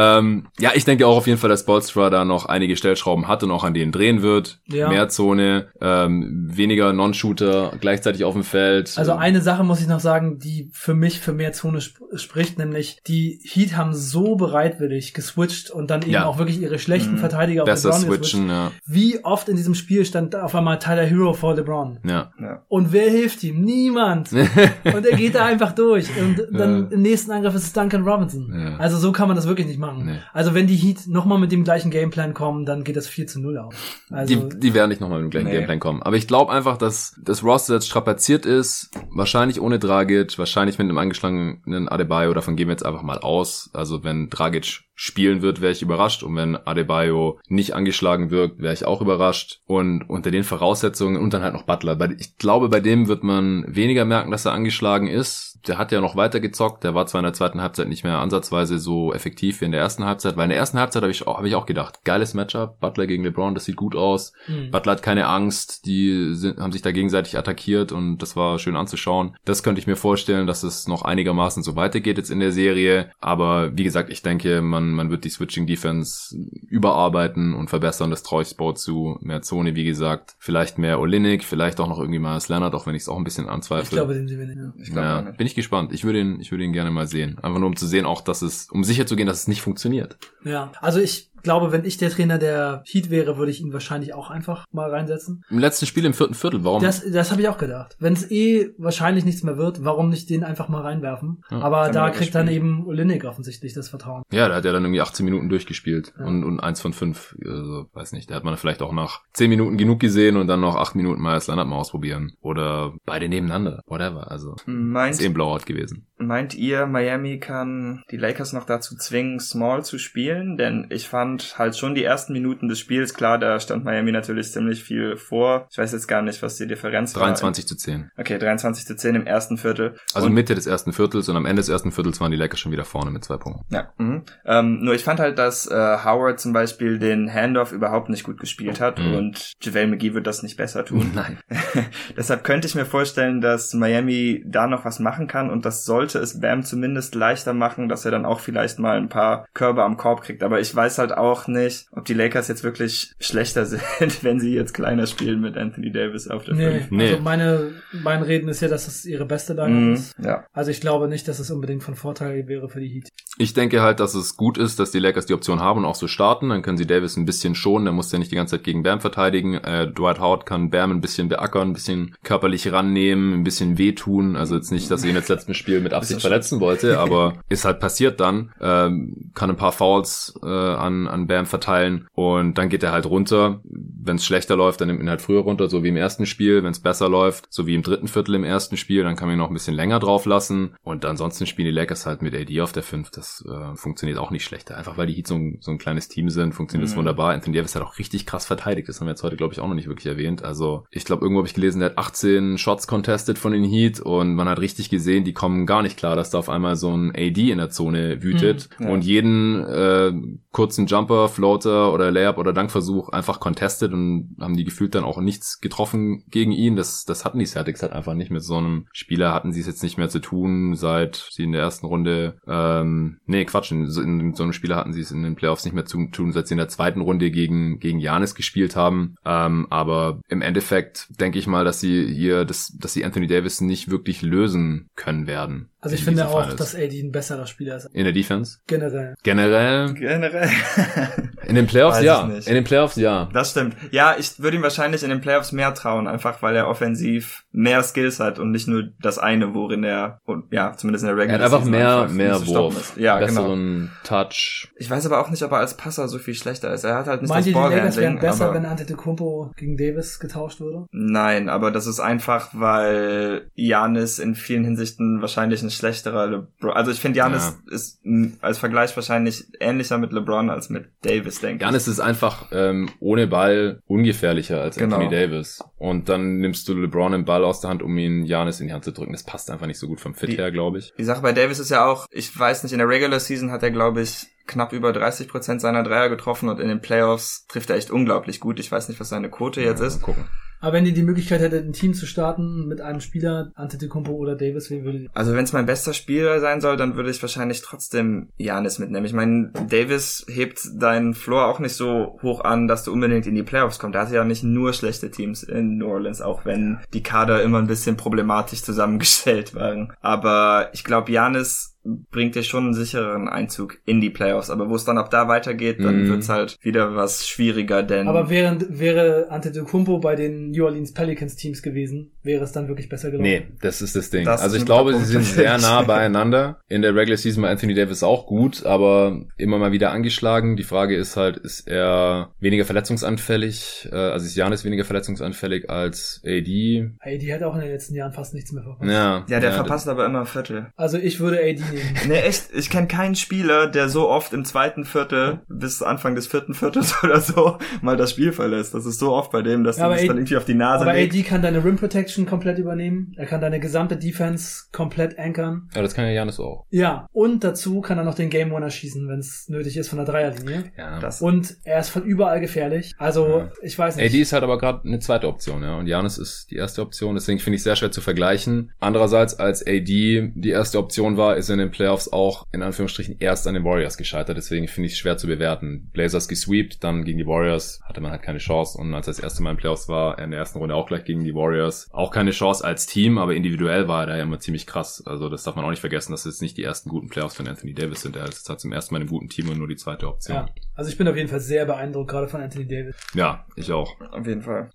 Ähm, ja, ich denke auch auf jeden Fall, dass Bolstra da noch einige Stellschrauben hat und auch an denen drehen wird. Ja. Mehr Zone, ähm, weniger Non-Shooter gleichzeitig auf dem Feld. Also eine Sache muss ich noch sagen, die für mich für mehr Zone sp spricht, nämlich die Heat haben so bereitwillig geswitcht und dann eben Ja. auch wirklich ihre schlechten Mhm. Verteidiger auf besser LeBron geswitcht. switchen, ja. Wie oft in diesem Spiel stand auf einmal Tyler Hero vor LeBron? ja. Ja. Und wer hilft ihm? Niemand. und er geht da einfach durch. Und dann Ja. im nächsten Angriff ist es Duncan Robinson. Ja. Also so kann man das wirklich nicht machen. Nee. Also wenn die Heat nochmal mit dem gleichen Gameplan kommen, dann geht das 4 zu 0 aus. Also die, die werden nicht nochmal mit dem gleichen Nee. Gameplan kommen. Aber ich glaube einfach, dass das Roster jetzt strapaziert ist. Wahrscheinlich ohne Dragic, wahrscheinlich mit einem angeschlagenen Adebayo. Davon gehen wir jetzt einfach mal aus. Also wenn Dragic spielen wird, wäre ich überrascht. Und wenn Adebayo nicht angeschlagen wirkt, wäre ich auch überrascht. Und unter den Voraussetzungen und dann halt noch Butler. Ich glaube, bei dem wird man weniger merken, dass er angeschlagen ist. Der hat ja noch weiter gezockt. Der war zwar in der zweiten Halbzeit nicht mehr ansatzweise so effektiv wie in der ersten Halbzeit. Weil in der ersten Halbzeit habe ich, auch- hab ich auch gedacht, geiles Matchup. Butler gegen LeBron, das sieht gut aus. hm. Butler hat keine Angst, die sind, haben sich da gegenseitig attackiert und das war schön anzuschauen. Das könnte ich mir vorstellen, dass es noch einigermaßen so weitergeht jetzt in der Serie. Aber wie gesagt, ich denke, man, man wird die Switching Defense überarbeiten und verbessern. Das traue ich Sport zu. Mehr Zone, wie gesagt. Vielleicht mehr Olinik, vielleicht auch noch irgendwie mal Leonard, auch wenn ich es auch ein bisschen anzweifle. ich glaube, den sehen wir nicht. Ja. Ich glaube ja, nicht. bin ich gespannt. Ich würde ihn, ich würde ihn gerne mal sehen. Einfach nur um zu sehen, auch, dass es, um sicher zu gehen, dass es nicht funktioniert. ja, also ich glaube, wenn ich der Trainer der Heat wäre, würde ich ihn wahrscheinlich auch einfach mal reinsetzen. Im letzten Spiel im vierten Viertel, warum? Das, das habe ich auch gedacht. Wenn es eh wahrscheinlich nichts mehr wird, warum nicht den einfach mal reinwerfen? Ja, Aber da kriegt dann eben Olinik offensichtlich das Vertrauen. Ja, der hat ja dann irgendwie 18 Minuten durchgespielt Ja. und, und eins von fünf, also, weiß nicht, da hat man vielleicht auch nach 10 Minuten genug gesehen und dann noch 8 Minuten mal das Leonard mal ausprobieren. Oder beide nebeneinander, whatever, also ist Meint, eh Blowout gewesen. Meint ihr, Miami kann die Lakers noch dazu zwingen, Small zu spielen? Denn ich fand halt schon die ersten Minuten des Spiels, klar, da stand Miami natürlich ziemlich viel vor. Ich weiß jetzt gar nicht, was die Differenz war. 23 zu 10. Okay, 23 zu 10 im ersten Viertel. Also Und- Mitte des ersten Viertels und am Ende des ersten Viertels waren die Lakers schon wieder vorne mit zwei Punkten. Ja, mhm. ähm, nur ich fand halt, dass äh, Howard zum Beispiel den Handoff überhaupt nicht gut gespielt hat Mhm. und JaVale McGee wird das nicht besser tun. Nein. Deshalb könnte ich mir vorstellen, dass Miami da noch was machen kann und das sollte es Bam zumindest leichter machen, dass er dann auch vielleicht mal ein paar Körbe am Korb kriegt. Aber ich weiß halt auch nicht, ob die Lakers jetzt wirklich schlechter sind, wenn sie jetzt kleiner spielen mit Anthony Davis auf der Nee, Fünf. Nee. also meine, mein Reden ist ja, dass es ihre beste Line Mhm, ist. ja. Also ich glaube nicht, dass es unbedingt von Vorteil wäre für die Heat. Ich denke halt, dass es gut ist, dass die Lakers die Option haben und auch so starten. Dann können sie Davis ein bisschen schonen. Der muss ja nicht die ganze Zeit gegen Bam verteidigen. Äh, Dwight Howard kann Bam ein bisschen beackern, ein bisschen körperlich rannehmen, ein bisschen wehtun. Also jetzt nicht, dass er ihn jetzt letzten Spiel mit Absicht verletzen wollte, aber ist halt passiert dann. Ähm, kann ein paar Fouls äh, an, an Bam verteilen und dann geht er halt runter. Wenn es schlechter läuft, dann nimmt ihn halt früher runter, so wie im ersten Spiel. Wenn es besser läuft, so wie im dritten Viertel im ersten Spiel, dann kann man ihn noch ein bisschen länger drauf lassen. Und ansonsten spielen die Lakers halt mit AD auf der 5. Das äh, funktioniert auch nicht schlechter. Einfach weil die Heat so ein, so ein kleines Team sind, funktioniert das Mhm. wunderbar. Anthony Davis hat auch richtig krass verteidigt. Das haben wir jetzt heute, glaube ich, auch noch nicht wirklich erwähnt. Also ich glaube, irgendwo habe ich gelesen, der hat 18 Shots contested von den Heat und man hat richtig gesehen, die kommen gar nicht klar, dass da auf einmal so ein AD in der Zone wütet Mhm, ja. und jeden äh, kurzen Jumper, Floater oder Layup oder Dankversuch einfach contested und haben die gefühlt dann auch nichts getroffen gegen ihn. Das, das hatten die Celtics halt einfach nicht. Mit so einem Spieler hatten sie es jetzt nicht mehr zu tun, seit sie in der ersten Runde, ähm, nee, Quatsch, in, so- in so einem Spieler hatten sie es in den Playoffs nicht mehr zu tun, seit sie in der zweiten Runde gegen, gegen Janis gespielt haben. Ähm, aber im Endeffekt denke ich mal, dass sie hier, das, dass sie Anthony Davis nicht wirklich lösen können werden. Also ich in finde auch, dass AD ein besserer Spieler ist. in der Defense. Generell. Generell Generell. In den Playoffs Weiß ja. ich nicht. In den Playoffs ja. Das stimmt. Ja, ich würde ihm wahrscheinlich in den Playoffs mehr trauen, einfach weil er offensiv mehr Skills hat und nicht nur das eine, worin er, und ja, zumindest in der Er Regular hat einfach Season mehr, nicht mehr Wurf. ist. Ja, genau. besseren Touch. Ich weiß aber auch nicht, ob er als Passer so viel schlechter ist. Er hat halt nicht Meint ihr, das die Lakers wären Ballhandling. besser, wenn Antetokounmpo gegen Davis getauscht würde? Nein, aber das ist einfach, weil Janis in vielen Hinsichten wahrscheinlich ein schlechterer LeBron. Also ich finde, Janis ist m, als Vergleich wahrscheinlich ähnlicher mit LeBron als mit Davis, denke ich. Janis ist einfach ähm, ohne Ball ungefährlicher als Genau. Anthony Davis. Und dann nimmst du LeBron den Ball aus der Hand, um ihn Janis in die Hand zu drücken. Das passt einfach nicht so gut vom Fit Die- her, glaube ich. Die Sache bei Davis ist ja auch, ich weiß nicht, in der Regular Season hat er, glaube ich, knapp über 30 Prozent seiner Dreier getroffen und in den Playoffs trifft er echt unglaublich gut. Ich weiß nicht, was seine Quote jetzt Ja, ist. mal gucken. Aber wenn ihr die Möglichkeit hättet, ein Team zu starten mit einem Spieler, Antetokounmpo oder Davis, wen würdet ihr? Also wenn es mein bester Spieler sein soll, dann würde ich wahrscheinlich trotzdem Janis mitnehmen. Ich meine, Davis hebt deinen Floor auch nicht so hoch an, dass du unbedingt in die Playoffs kommst. Da hatte ja nicht nur schlechte Teams in New Orleans, auch wenn die Kader immer ein bisschen problematisch zusammengestellt waren. Aber ich glaube, Janis bringt dir schon einen sichereren Einzug in die Playoffs. Aber wo es dann ab da weitergeht, dann Mhm. wird's halt wieder was schwieriger, denn Aber während, wäre Antetokounmpo bei den New Orleans Pelicans Teams gewesen, wäre es dann wirklich besser gelaufen. Nee, das ist das Ding. Das also ich glaube, sie sind sehr nah beieinander. In der Regular Season war Anthony Davis auch gut, aber immer mal wieder angeschlagen. Die Frage ist halt, ist er weniger verletzungsanfällig, äh, also ist Janis weniger verletzungsanfällig als AD? Die hat auch in den letzten Jahren fast nichts mehr verpasst. Ja, ja, der verpasst aber immer ein Viertel. Also ich würde AD nehmen. Nee, echt, ich kenne keinen Spieler, der so oft im zweiten Viertel bis Anfang des vierten Viertels oder so mal das Spiel verlässt. Das ist so oft bei dem, dass Ja, er aber das dann irgendwie auf die Nase Aber legt. AD kann deine Rim Protection komplett übernehmen. Er kann deine gesamte Defense komplett ankern. Ja, das kann ja Janis auch. Ja, und dazu kann er noch den Game Winner schießen, wenn es nötig ist von der Dreierlinie. Ja. Das, Und er ist von überall gefährlich. Also, Ja. ich weiß nicht. AD ist halt aber gerade eine zweite Option, ja. Und Janis ist die erste Option, deswegen finde ich sehr schwer zu vergleichen. Andererseits, als AD die erste Option war, ist er in den Playoffs auch in Anführungsstrichen erst an den Warriors gescheitert. Deswegen finde ich es schwer zu bewerten. Blazers gesweept, dann gegen die Warriors hatte man halt keine Chance. Und als er das erste Mal in den Playoffs war, in der ersten Runde auch gleich gegen die Warriors, auch keine Chance als Team, aber individuell war er da ja immer ziemlich krass. Also das darf man auch nicht vergessen, dass es nicht die ersten guten Playoffs von Anthony Davis sind. Er ist jetzt halt zum ersten Mal in einem guten Team und nur die zweite Option. ja. Also ich bin auf jeden Fall sehr beeindruckt, gerade von Anthony Davis. ja ich auch. auf jeden Fall.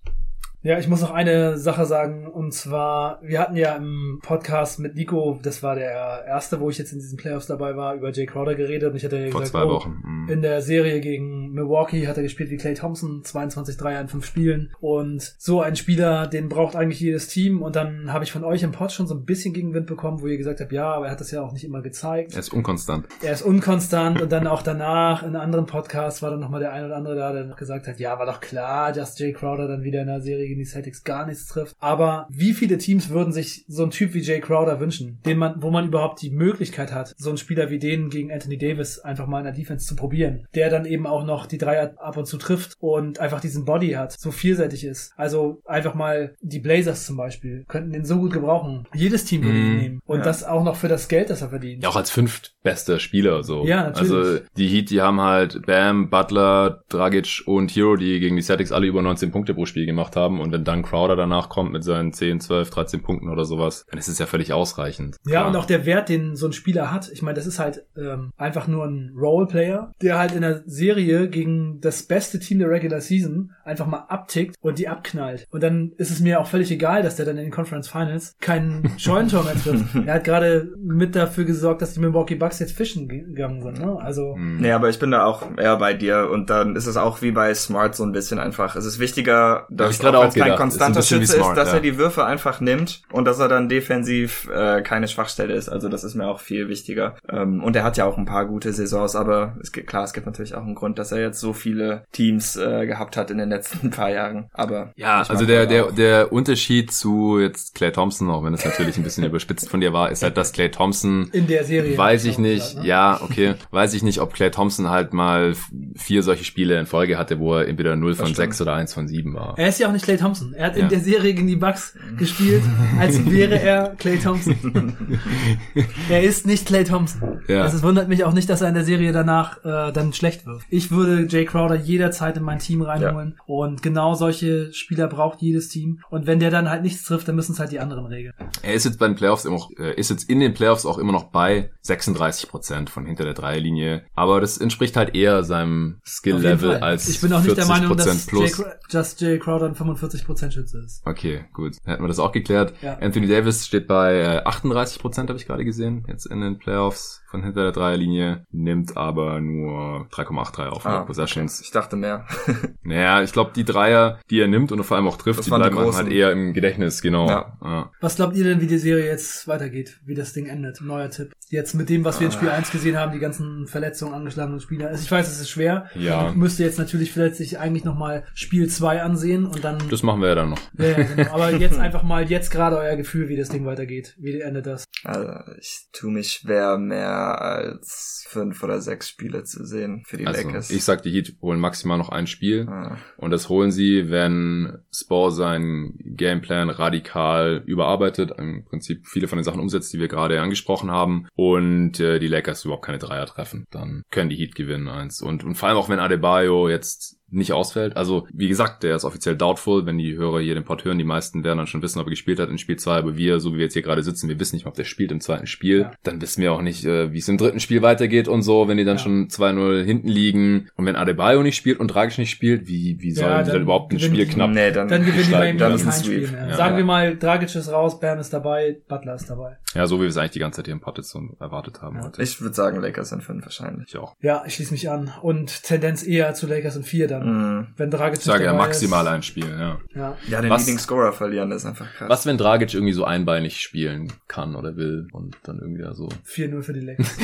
Ja, ich muss noch eine Sache sagen, und zwar, wir hatten ja im Podcast mit Nico, das war der erste, wo ich jetzt in diesen Playoffs dabei war, über Jay Crowder geredet und ich hatte ja Vor gesagt, zwei oh, Wochen. Mhm. In der Serie gegen Milwaukee hat er gespielt wie Clay Thompson, 22 Dreier in fünf Spielen. Und so ein Spieler, den braucht eigentlich jedes Team. Und dann habe ich von euch im Pod schon so ein bisschen Gegenwind bekommen, wo ihr gesagt habt, ja, aber er hat das ja auch nicht immer gezeigt. Er ist unkonstant. Er ist unkonstant und dann auch danach in anderen Podcasts war dann nochmal der ein oder andere da, der gesagt hat, ja, war doch klar, dass Jay Crowder dann wieder in der Serie gegen die Celtics gar nichts trifft. Aber wie viele Teams würden sich so einen Typ wie Jay Crowder wünschen, den man, wo man überhaupt die Möglichkeit hat, so einen Spieler wie den gegen Anthony Davis einfach mal in der Defense zu probieren, der dann eben auch noch die Dreier ab und zu trifft und einfach diesen Body hat, so vielseitig ist. Also einfach mal die Blazers zum Beispiel könnten den so gut gebrauchen. Jedes Team würde ihn Mhm. nehmen und Ja. das auch noch für das Geld, das er verdient. Ja, auch als fünftbester Spieler so. Ja, natürlich. Also die Heat, die haben halt Bam, Butler, Dragic und Hero, die gegen die Celtics alle über 19 Punkte pro Spiel gemacht haben. Und wenn dann Crowder danach kommt mit seinen 10, 12, 13 Punkten oder sowas, dann ist es ja völlig ausreichend. Ja, Klar. und auch der Wert, den so ein Spieler hat. Ich meine, das ist halt ähm, einfach nur ein Roleplayer, der halt in der Serie gegen das beste Team der Regular Season einfach mal abtickt und die abknallt. Und dann ist es mir auch völlig egal, dass der dann in den Conference Finals keinen Scheunentor mehr trifft. er hat gerade mit dafür gesorgt, dass die Milwaukee Bucks jetzt fischen ge- gegangen sind. Ne? Also. Nee, aber ich bin da auch eher bei dir und dann ist es auch wie bei Smart so ein bisschen einfach. Es ist wichtiger, dass ich gerade auch kein gedacht. konstanter Ist Schütze Smart, ist, dass ja. er die Würfe einfach nimmt und dass er dann defensiv äh, keine Schwachstelle ist. Also das ist mir auch viel wichtiger. Ähm, und er hat ja auch ein paar gute Saisons, aber es gibt klar, es gibt natürlich auch einen Grund, dass er jetzt so viele Teams äh, gehabt hat in den letzten paar Jahren. Aber Ja, also der, der, der Unterschied zu jetzt Clay Thompson, auch wenn es natürlich ein bisschen überspitzt von dir war, ist halt, dass Clay Thompson in der Serie. Weiß ich nicht, gesagt, ne? ja, okay. Weiß ich nicht, ob Clay Thompson halt mal vier solche Spiele in Folge hatte, wo er entweder 0 von stimmt. 6 oder 1 von 7 war. Er ist ja auch nicht Clay Thompson. Er hat Ja. in der Serie gegen die Bucks gespielt, als wäre er Clay Thompson. er ist nicht Clay Thompson. Ja. Also es wundert mich auch nicht, dass er in der Serie danach äh, dann schlecht wird. Ich würde Jay Crowder jederzeit in mein Team reinholen. Und genau solche Spieler braucht jedes Team. Und wenn der dann halt nichts trifft, dann müssen es halt die anderen regeln. Er ist jetzt bei den Playoffs immer noch, äh, ist jetzt in den Playoffs auch immer noch bei 36 Prozent von hinter der Dreierlinie. Aber das entspricht halt eher seinem Skill-Level als ich bin auch nicht der Meinung, dass 40% Jay, just Jay Crowder ein 45% Schütze ist. Okay, gut. Hätten wir das auch geklärt. Ja. Anthony Davis steht bei äh, 38 Prozent, habe ich gerade gesehen, jetzt in den Playoffs von hinter der Dreierlinie, nimmt aber nur 3,83 auf 100 Ah, Possessions. Ich dachte mehr. Naja, ich glaube, die Dreier, die er nimmt und vor allem auch trifft, Das die die bleiben großen. halt eher im Gedächtnis, genau. Ja. Ja. Was glaubt ihr denn, wie die Serie jetzt weitergeht? Wie das Ding endet? Neuer Tipp. Jetzt mit dem, was wir in Ah. Spiel 1 gesehen haben, die ganzen Verletzungen, angeschlagenen Spieler. Also ich weiß, es ist schwer. Ja. Man müsste jetzt natürlich vielleicht sich eigentlich nochmal Spiel 2 ansehen und dann... Das machen wir ja dann noch. ja, ja, genau. Aber jetzt einfach mal, jetzt gerade euer Gefühl, wie das Ding weitergeht. Wie endet das? Also ich tue mich schwer, mehr als fünf oder sechs Spiele zu sehen für die Also, Lakers. ich sag, die Heat holen maximal noch ein Spiel. Ah. Und das holen sie, wenn Spore seinen Gameplan radikal überarbeitet, im Prinzip viele von den Sachen umsetzt, die wir gerade angesprochen haben, und äh, die Lakers überhaupt keine Dreier treffen. Dann können die Heat gewinnen eins. Und, und vor allem auch, wenn Adebayo jetzt nicht ausfällt. Also, wie gesagt, der ist offiziell doubtful. Wenn die Hörer hier den Pod hören, die meisten werden dann schon wissen, ob er gespielt hat in Spiel 2. Aber wir, so wie wir jetzt hier gerade sitzen, wir wissen nicht, ob der spielt im zweiten Spiel. Ja. Dann wissen wir auch nicht, äh, wie es im dritten Spiel weitergeht und so, wenn die dann Ja. schon 2-0 hinten liegen. Und wenn Adebayo nicht spielt und Dragic nicht spielt, wie, wie sollen Ja, die dann dann überhaupt ein Spiel die- knapp? Nee, dann, Dann gewinnen die bei ihm dann kein Spiel mehr. Ja. Sagen wir mal, Dragic ist raus, Bam ist dabei, Butler ist dabei. Ja, so wie wir es eigentlich die ganze Zeit hier im Pod jetzt so erwartet haben Ja. heute. Ich würde sagen, Lakers sind fünf wahrscheinlich. Ich auch. Ja, ich schließe mich an. Und Tendenz eher zu Lakers in 4 dann. Mhm. Wenn Dragic Ich sage ja maximal ist. ein Spiel, ja. Ja. Ja, den Was- Leading Scorer verlieren, das ist einfach krass. Was, wenn Dragic irgendwie so einbeinig spielen kann oder will und dann irgendwie da so 4-0 für die Lakers.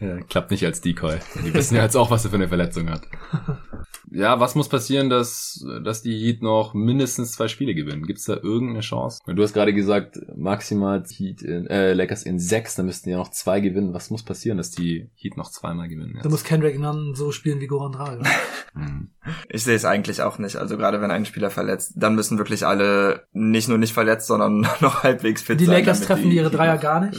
ja, klappt nicht als Decoy. Die wissen ja jetzt auch, was er für eine Verletzung hat. Ja, was muss passieren, dass, dass die Heat noch mindestens zwei Spiele gewinnen? Gibt's da irgendeine Chance? Du hast gerade gesagt, maximal Heat in, äh, Lakers in sechs, dann müssten die ja noch zwei gewinnen. Was muss passieren, dass die Heat noch zweimal gewinnen? Du Jetzt? musst Kendrick Nunn so spielen wie Goran Dragic. Hm. Ich sehe es eigentlich auch nicht. Also gerade wenn ein Spieler verletzt, dann müssen wirklich alle nicht nur nicht verletzt, sondern noch halbwegs fit Die sein. Lakers damit treffen die ihre Dreier gar nicht.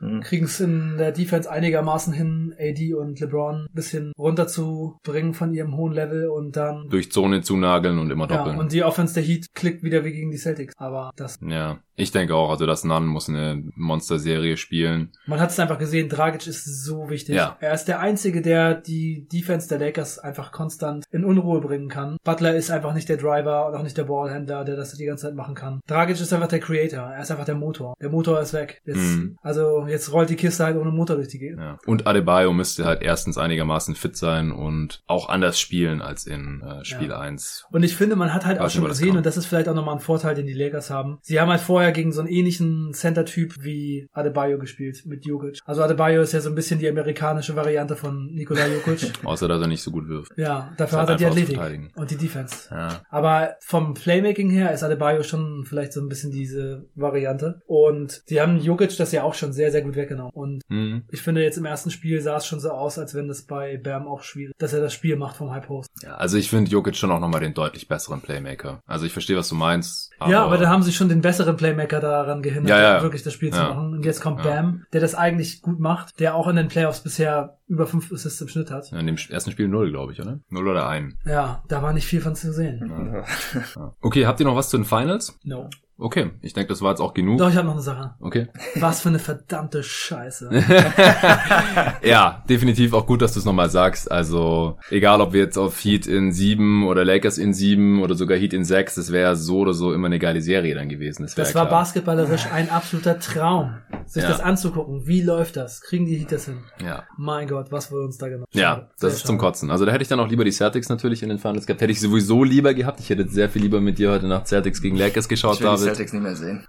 Mhm. Kriegen es in der Defense einigermaßen hin, AD und LeBron ein bisschen runterzubringen von ihrem hohen Level und dann Durch Zone zunageln und immer ja, doppeln. und die Offense der Heat klickt wieder wie gegen die Celtics. Aber das, Ja, ich denke auch, also das Nunn muss eine Monster-Serie spielen. man hat es einfach gesehen, Dragic ist so wichtig. Ja. Er ist der Einzige, der die Defense der Lakers einfach konstant in Unruhe bringen kann. Butler ist einfach nicht der Driver und auch nicht der Ballhändler, der das die ganze Zeit machen kann. Dragic ist einfach der Creator. Er ist einfach der Motor. Der Motor ist weg. Jetzt, Mhm. Also jetzt rollt die Kiste halt ohne Motor durch die Gegend. Ja. Und Adebayo müsste halt erstens einigermaßen fit sein und auch anders spielen als in äh, Spiel Ja. 1. Und ich finde, man hat halt auch schon gesehen, und das ist vielleicht auch nochmal ein Vorteil, den die Lakers haben. Sie haben halt vorher gegen so einen ähnlichen Center-Typ wie Adebayo gespielt mit Jokic. Also Adebayo ist ja so ein bisschen die amerikanische Variante von Nikola Jokic. Außer, dass er nicht so gut wirft. ja, dafür hat er halt die Athletik und die Defense. Ja. Aber vom Playmaking her ist Adebayo schon vielleicht so ein bisschen diese Variante. Und die haben Jokic das ja auch schon sehr, sehr gut weggenommen. Und Mhm. ich finde jetzt im ersten Spiel sah es schon so aus, als wenn das bei Bam auch schwierig, dass er das Spiel macht vom High Post. ja, also ich finde Jokic schon auch nochmal den deutlich besseren Playmaker. Also ich verstehe, was du meinst. ja, aber da haben sie schon den besseren Playmaker daran gehindert, Ja, ja. wirklich das Spiel zu Ja. machen. Und jetzt kommt Ja. Bam, der das eigentlich gut macht, der auch in den Playoffs bisher über fünf Assists im Schnitt hat. Ja, in dem ersten Spiel null, glaube ich, oder? Null oder ein. Ja, da war nicht viel von zu sehen. Ja. Okay, habt ihr noch was zu den Finals? No. Okay, ich denke, das war jetzt auch genug. Doch, ich habe noch eine Sache. Okay. Was für eine verdammte Scheiße. ja, definitiv auch gut, dass du es nochmal sagst. Also, egal ob wir jetzt auf Heat in sieben oder Lakers in sieben oder sogar Heat in sechs, das wäre so oder so immer eine geile Serie dann gewesen. Das, Das war klar. basketballerisch ein absoluter Traum, sich Ja. das anzugucken. Wie läuft das? Kriegen die Heat das hin? Ja. Mein Gott, was wurde uns da genommen? Ja, das ist zum Kotzen. Also da hätte ich dann auch lieber die Celtics natürlich in den Finals gehabt. Hätte ich sowieso lieber gehabt. Ich hätte sehr viel lieber mit dir heute Nacht Celtics gegen Lakers geschaut, David. Celtics nicht mehr sehen.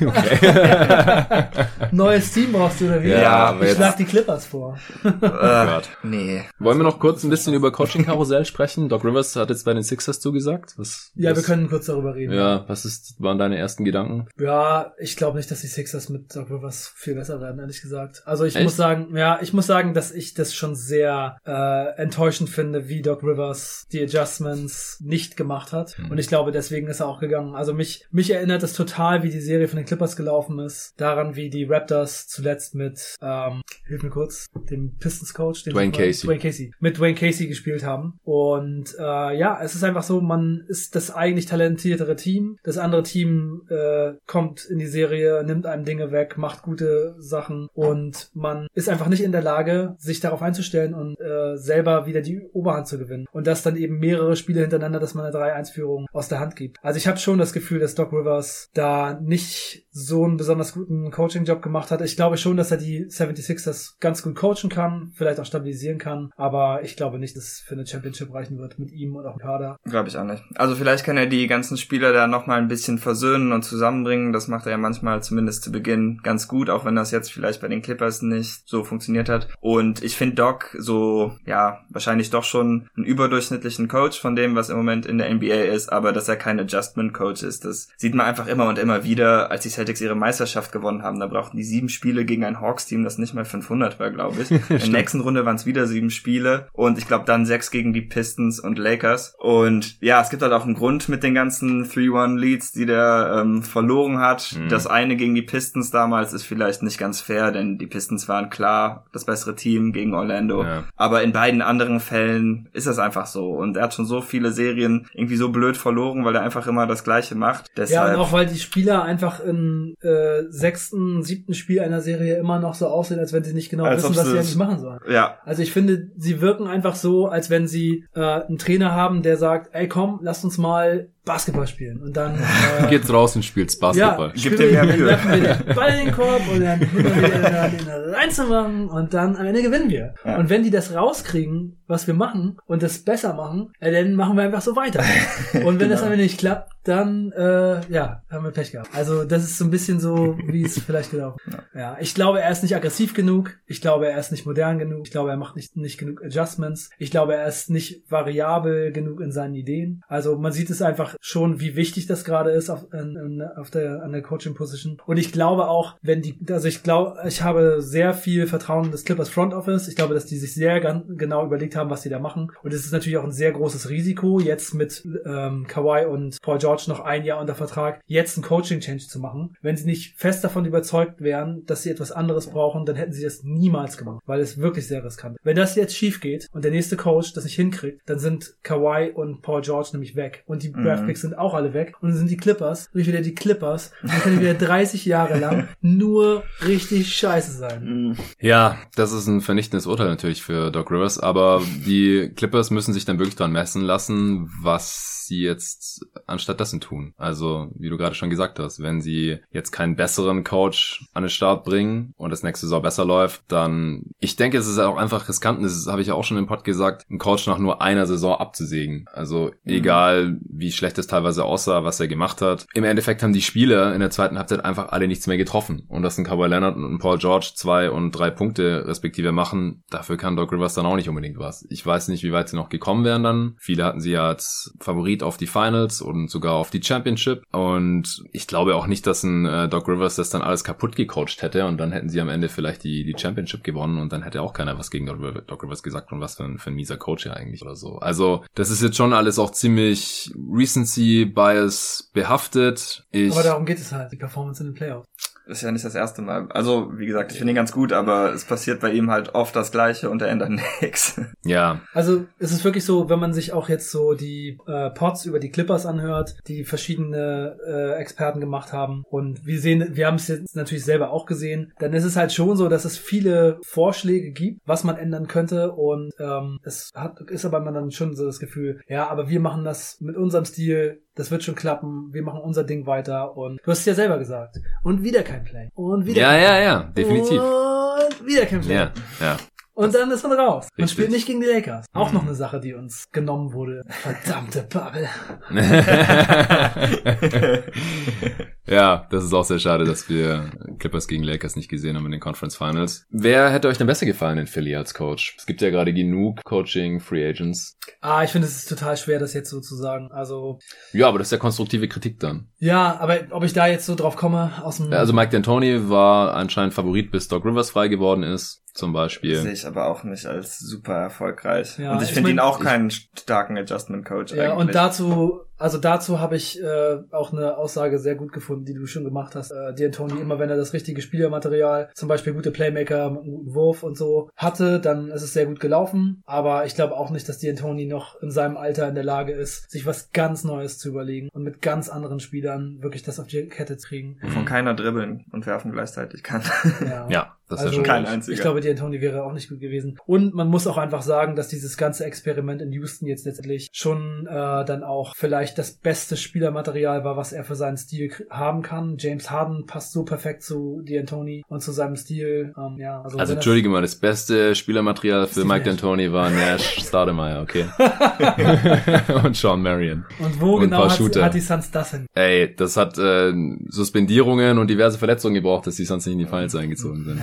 Neues Team brauchst du oder wie? Ja, aber ich jetzt- schlag die Clippers vor. äh, Gott. nee. Wollen wir noch kurz ein bisschen über Coaching-Karussell sprechen? Doc Rivers hat jetzt bei den Sixers zugesagt. Was, Ja, was, wir können kurz darüber reden. Ja, was ist, waren deine ersten Gedanken? Ja, ich glaube nicht, dass die Sixers mit Doc Rivers viel besser werden, ehrlich gesagt. Also ich Echt? muss sagen, ja, ich muss sagen, dass ich das schon sehr äh, enttäuschend finde, wie Doc Rivers die Adjustments nicht gemacht hat. Hm. Und ich glaube, deswegen ist er auch gegangen. Also mich, mich erinnert es total wie die Serie von den den Clippers gelaufen ist, daran, wie die Raptors zuletzt mit, ähm, hilf mir kurz, dem Pistons-Coach, Dwayne Casey. Dwayne Casey, mit Dwayne Casey gespielt haben. Und äh, ja, es ist einfach so, man ist das eigentlich talentiertere Team. Das andere Team äh, kommt in die Serie, nimmt einem Dinge weg, macht gute Sachen und man ist einfach nicht in der Lage, sich darauf einzustellen und äh, selber wieder die Oberhand zu gewinnen. Und das dann eben mehrere Spiele hintereinander, dass man eine 3-1-Führung aus der Hand gibt. Also ich habe schon das Gefühl, dass Doc Rivers da nicht ich so einen besonders guten Coaching-Job gemacht hat. Ich glaube schon, dass er die 76ers ganz gut coachen kann, vielleicht auch stabilisieren kann, aber ich glaube nicht, dass es für eine Championship reichen wird mit ihm und auch Kader. Glaube ich auch nicht. Also vielleicht kann er die ganzen Spieler da nochmal ein bisschen versöhnen und zusammenbringen. Das macht er ja manchmal zumindest zu Beginn ganz gut, auch wenn das jetzt vielleicht bei den Clippers nicht so funktioniert hat. Und ich finde Doc so, ja, wahrscheinlich doch schon einen überdurchschnittlichen Coach von dem, was im Moment in der NBA ist, aber dass er kein Adjustment Coach ist, das sieht man einfach immer und immer wieder, als die Celtics ihre Meisterschaft gewonnen haben. Da brauchten die sieben Spiele gegen ein Hawks-Team, das nicht mal 500 war, glaube ich. in der nächsten Runde waren es wieder sieben Spiele und ich glaube dann sechs gegen die Pistons und Lakers. Und ja, es gibt halt auch einen Grund mit den ganzen 3-1-Leads, die der ähm, verloren hat. Mhm. Das eine gegen die Pistons damals ist vielleicht nicht ganz fair, denn die Pistons waren klar das bessere Team gegen Orlando. Ja. Aber in beiden anderen Fällen ist das einfach so. Und er hat schon so viele Serien irgendwie so blöd verloren, weil er einfach immer das Gleiche macht. Deshalb ja, und auch weil die Spieler einfach im äh, sechsten, siebten Spiel einer Serie immer noch so aussehen, als wenn sie nicht genau wissen, was sie eigentlich machen sollen. Ja. Also ich finde, sie wirken einfach so, als wenn sie äh, einen Trainer haben, der sagt, ey komm, lass uns mal Basketball spielen und dann äh, geht's raus und spielt's Basketball. Ja, Gib dir mehr Mühe. Dann wir den Ball in den Korb und dann den reinzumachen und dann am Ende gewinnen wir. Ja. Und wenn die das rauskriegen, was wir machen und das besser machen, äh, dann machen wir einfach so weiter. Und wenn genau. das am Ende nicht klappt, dann äh, ja, haben wir Pech gehabt. Also das ist so ein bisschen so, wie es vielleicht gelaufen. Ja. ja, ich glaube, er ist nicht aggressiv genug. Ich glaube, er ist nicht modern genug. Ich glaube, er macht nicht nicht genug Adjustments. Ich glaube, er ist nicht variabel genug in seinen Ideen. Also man sieht es einfach schon, wie wichtig das gerade ist auf, in, auf der an der Coaching Position. Und ich glaube auch, wenn die, also ich glaube, ich habe sehr viel Vertrauen in das Clippers Front Office. Ich glaube, dass die sich sehr genau überlegt haben, was sie da machen. Und es ist natürlich auch ein sehr großes Risiko jetzt mit ähm, Kawhi und Paul George noch ein Jahr unter Vertrag, jetzt einen Coaching Change zu machen. Wenn sie nicht fest davon überzeugt wären, dass sie etwas anderes brauchen, dann hätten sie das niemals gemacht, weil es wirklich sehr riskant. ist. Wenn das jetzt schief geht und der nächste Coach das nicht hinkriegt, dann sind Kawhi und Paul George nämlich weg und die Draft mhm. Picks sind auch alle weg und dann sind die Clippers, und wieder die Clippers, und dann können wieder 30 Jahre lang nur richtig scheiße sein. Mhm. Ja, das ist ein vernichtendes Urteil natürlich für Doc Rivers, aber die Clippers müssen sich dann wirklich dran messen lassen, was sie jetzt anstatt dessen tun. Also, wie du gerade schon gesagt hast, wenn sie jetzt keinen besseren Coach an den Start bringen und das nächste Saison besser läuft, dann, ich denke, es ist auch einfach riskant, das habe ich ja auch schon im Pod gesagt, einen Coach nach nur einer Saison abzusägen. Also, mhm. egal, wie schlecht es teilweise aussah, was er gemacht hat. Im Endeffekt haben die Spieler in der zweiten Halbzeit einfach alle nichts mehr getroffen. Und dass ein Kawhi Leonard und ein Paul George zwei und drei Punkte respektive machen, dafür kann Doc Rivers dann auch nicht unbedingt was. Ich weiß nicht, wie weit sie noch gekommen wären dann. Viele hatten sie ja als Favorit auf die Finals und sogar auf die Championship. Und ich glaube auch nicht, dass ein äh, Doc Rivers das dann alles kaputt gecoacht hätte und dann hätten sie am Ende vielleicht die, die Championship gewonnen und dann hätte auch keiner was gegen Doc Rivers gesagt und was für ein, für ein mieser Coach er eigentlich oder so. Also das ist jetzt schon alles auch ziemlich Recency Bias behaftet. Ich Aber darum geht es halt, die Performance in den Playoffs ist ja nicht das erste Mal. Also, wie gesagt, ich finde ihn ganz gut, aber es passiert bei ihm halt oft das Gleiche und er ändert nichts. Ja. Also, es ist wirklich so, wenn man sich auch jetzt so die äh, Pods über die Clippers anhört, die verschiedene äh, Experten gemacht haben und wir sehen, wir haben es jetzt natürlich selber auch gesehen, dann ist es halt schon so, dass es viele Vorschläge gibt, was man ändern könnte und ähm, es hat, ist aber man dann schon so das Gefühl, ja, aber wir machen das mit unserem Stil, das wird schon klappen, wir machen unser Ding weiter und du hast es ja selber gesagt. Und wieder kein Play. Und wieder Ja, ja, ja, definitiv. Und wieder kein Play. Ja, ja. Und dann ist man raus. Man spielt nicht gegen die Lakers. Auch noch eine Sache, die uns genommen wurde. Verdammte Bubble. ja, das ist auch sehr schade, dass wir Clippers gegen Lakers nicht gesehen haben in den Conference Finals. Wer hätte euch denn besser gefallen in Philly als Coach? Es gibt ja gerade genug Coaching, Free Agents. Ah, ich finde es ist total schwer, das jetzt so zu sagen. Also. Ja, aber das ist ja konstruktive Kritik dann. Ja, aber ob ich da jetzt so drauf komme aus dem. Also Mike D'Antoni war anscheinend Favorit, bis Doc Rivers frei geworden ist zum Beispiel. Sehe ich aber auch nicht als super erfolgreich. Ja, und ich, ich finde ihn auch keinen starken Adjustment Coach ja, eigentlich. Und dazu also dazu habe ich äh, auch eine Aussage sehr gut gefunden, die du schon gemacht hast. Äh, D'Antoni, immer wenn er das richtige Spielermaterial, zum Beispiel gute Playmaker, einen guten Wurf und so hatte, dann ist es sehr gut gelaufen. Aber ich glaube auch nicht, dass D'Antoni noch in seinem Alter in der Lage ist, sich was ganz Neues zu überlegen und mit ganz anderen Spielern wirklich das auf die Kette zu kriegen. Von keiner dribbeln und werfen gleichzeitig kann. Ja. Ja, das also, ist ja schon kein einziger. Ich glaube, D'Antoni wäre auch nicht gut gewesen. Und man muss auch einfach sagen, dass dieses ganze Experiment in Houston jetzt letztendlich schon äh, dann auch vielleicht das beste Spielermaterial war, was er für seinen Stil haben kann. James Harden passt so perfekt zu D'Antoni und zu seinem Stil. Ähm, ja, also Also entschuldige mal, das beste Spielermaterial für Mike. D'Antoni war Nash Stoudemire, okay. und Sean Marion. und wo und genau hat, hat die Suns das hin? Ey, das hat äh, Suspendierungen und diverse Verletzungen gebraucht, dass die sonst nicht in die Finals eingezogen sind.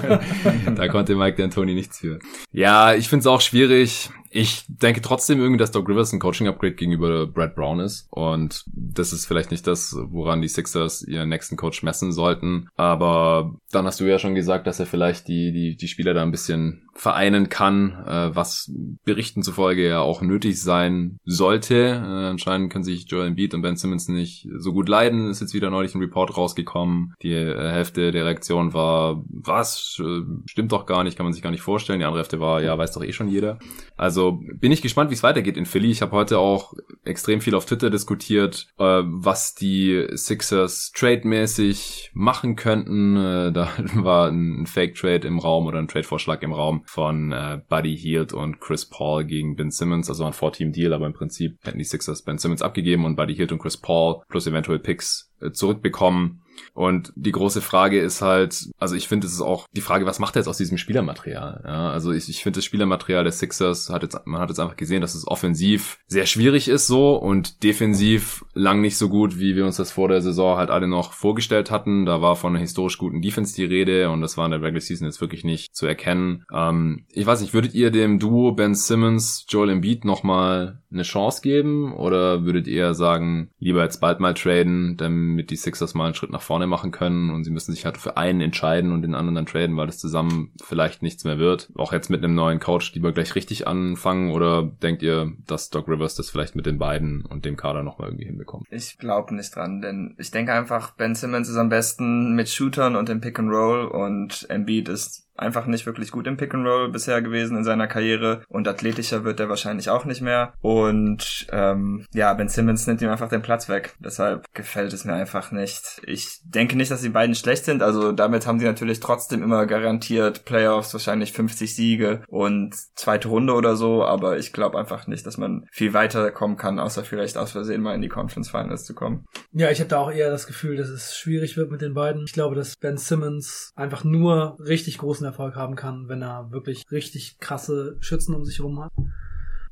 Ja. da konnte Mike D'Antoni nichts für. Ja, ich find's auch schwierig. Ich denke trotzdem irgendwie, dass Doc Rivers ein Coaching-Upgrade gegenüber Brad Brown ist. Und das ist vielleicht nicht das, woran die Sixers ihren nächsten Coach messen sollten. Aber dann hast du ja schon gesagt, dass er vielleicht die, die, die Spieler da ein bisschen vereinen kann, äh, was Berichten zufolge ja auch nötig sein sollte. Äh, anscheinend können sich Joel Embiid und Ben Simmons nicht so gut leiden. Ist jetzt wieder neulich ein Report rausgekommen. Die äh, Hälfte der Reaktion war, was? Äh, Stimmt doch gar nicht, kann man sich gar nicht vorstellen. Die andere Hälfte war, ja, weiß doch eh schon jeder. Also bin ich gespannt, wie es weitergeht in Philly. Ich habe heute auch extrem viel auf Twitter diskutiert, äh, was die Sixers trademäßig machen könnten. Äh, da war ein Fake-Trade im Raum oder ein Trade-Vorschlag im Raum von äh, Buddy Hield und Chris Paul gegen Ben Simmons. Also ein Four-Team-Deal, aber im Prinzip hätten die Sixers Ben Simmons abgegeben und Buddy Hield und Chris Paul plus eventuell Picks äh, zurückbekommen. Und die große Frage ist halt, also ich finde, es ist auch die Frage, was macht er jetzt aus diesem Spielermaterial? Ja, also ich, ich finde, das Spielermaterial der Sixers hat jetzt, man hat jetzt einfach gesehen, dass es offensiv sehr schwierig ist so und defensiv lang nicht so gut, wie wir uns das vor der Saison halt alle noch vorgestellt hatten. Da war von einer historisch guten Defense die Rede und das war in der Regular Season jetzt wirklich nicht zu erkennen. Ähm, ich weiß nicht, würdet ihr dem Duo Ben Simmons, Joel Embiid nochmal eine Chance geben oder würdet ihr sagen, lieber jetzt bald mal traden, damit die Sixers mal einen Schritt nach vorne machen können und sie müssen sich halt für einen entscheiden und den anderen dann traden, weil das zusammen vielleicht nichts mehr wird. Auch jetzt mit einem neuen Coach lieber gleich richtig anfangen oder denkt ihr, dass Doc Rivers das vielleicht mit den beiden und dem Kader nochmal irgendwie hinbekommt? Ich glaube nicht dran, denn ich denke einfach, Ben Simmons ist am besten mit Shootern und im Pick and Roll und Embiid ist einfach nicht wirklich gut im Pick and Roll bisher gewesen in seiner Karriere und athletischer wird er wahrscheinlich auch nicht mehr und ähm, ja, Ben Simmons nimmt ihm einfach den Platz weg. Deshalb gefällt es mir einfach nicht. Ich denke nicht, dass die beiden schlecht sind, also damit haben sie natürlich trotzdem immer garantiert Playoffs, wahrscheinlich 50 Siege und zweite Runde oder so, aber ich glaube einfach nicht, dass man viel weiter kommen kann, außer vielleicht aus Versehen mal in die Conference Finals zu kommen. Ja, ich habe da auch eher das Gefühl, dass es schwierig wird mit den beiden. Ich glaube, dass Ben Simmons einfach nur richtig großen Erfolg haben kann, wenn er wirklich richtig krasse Schützen um sich herum hat.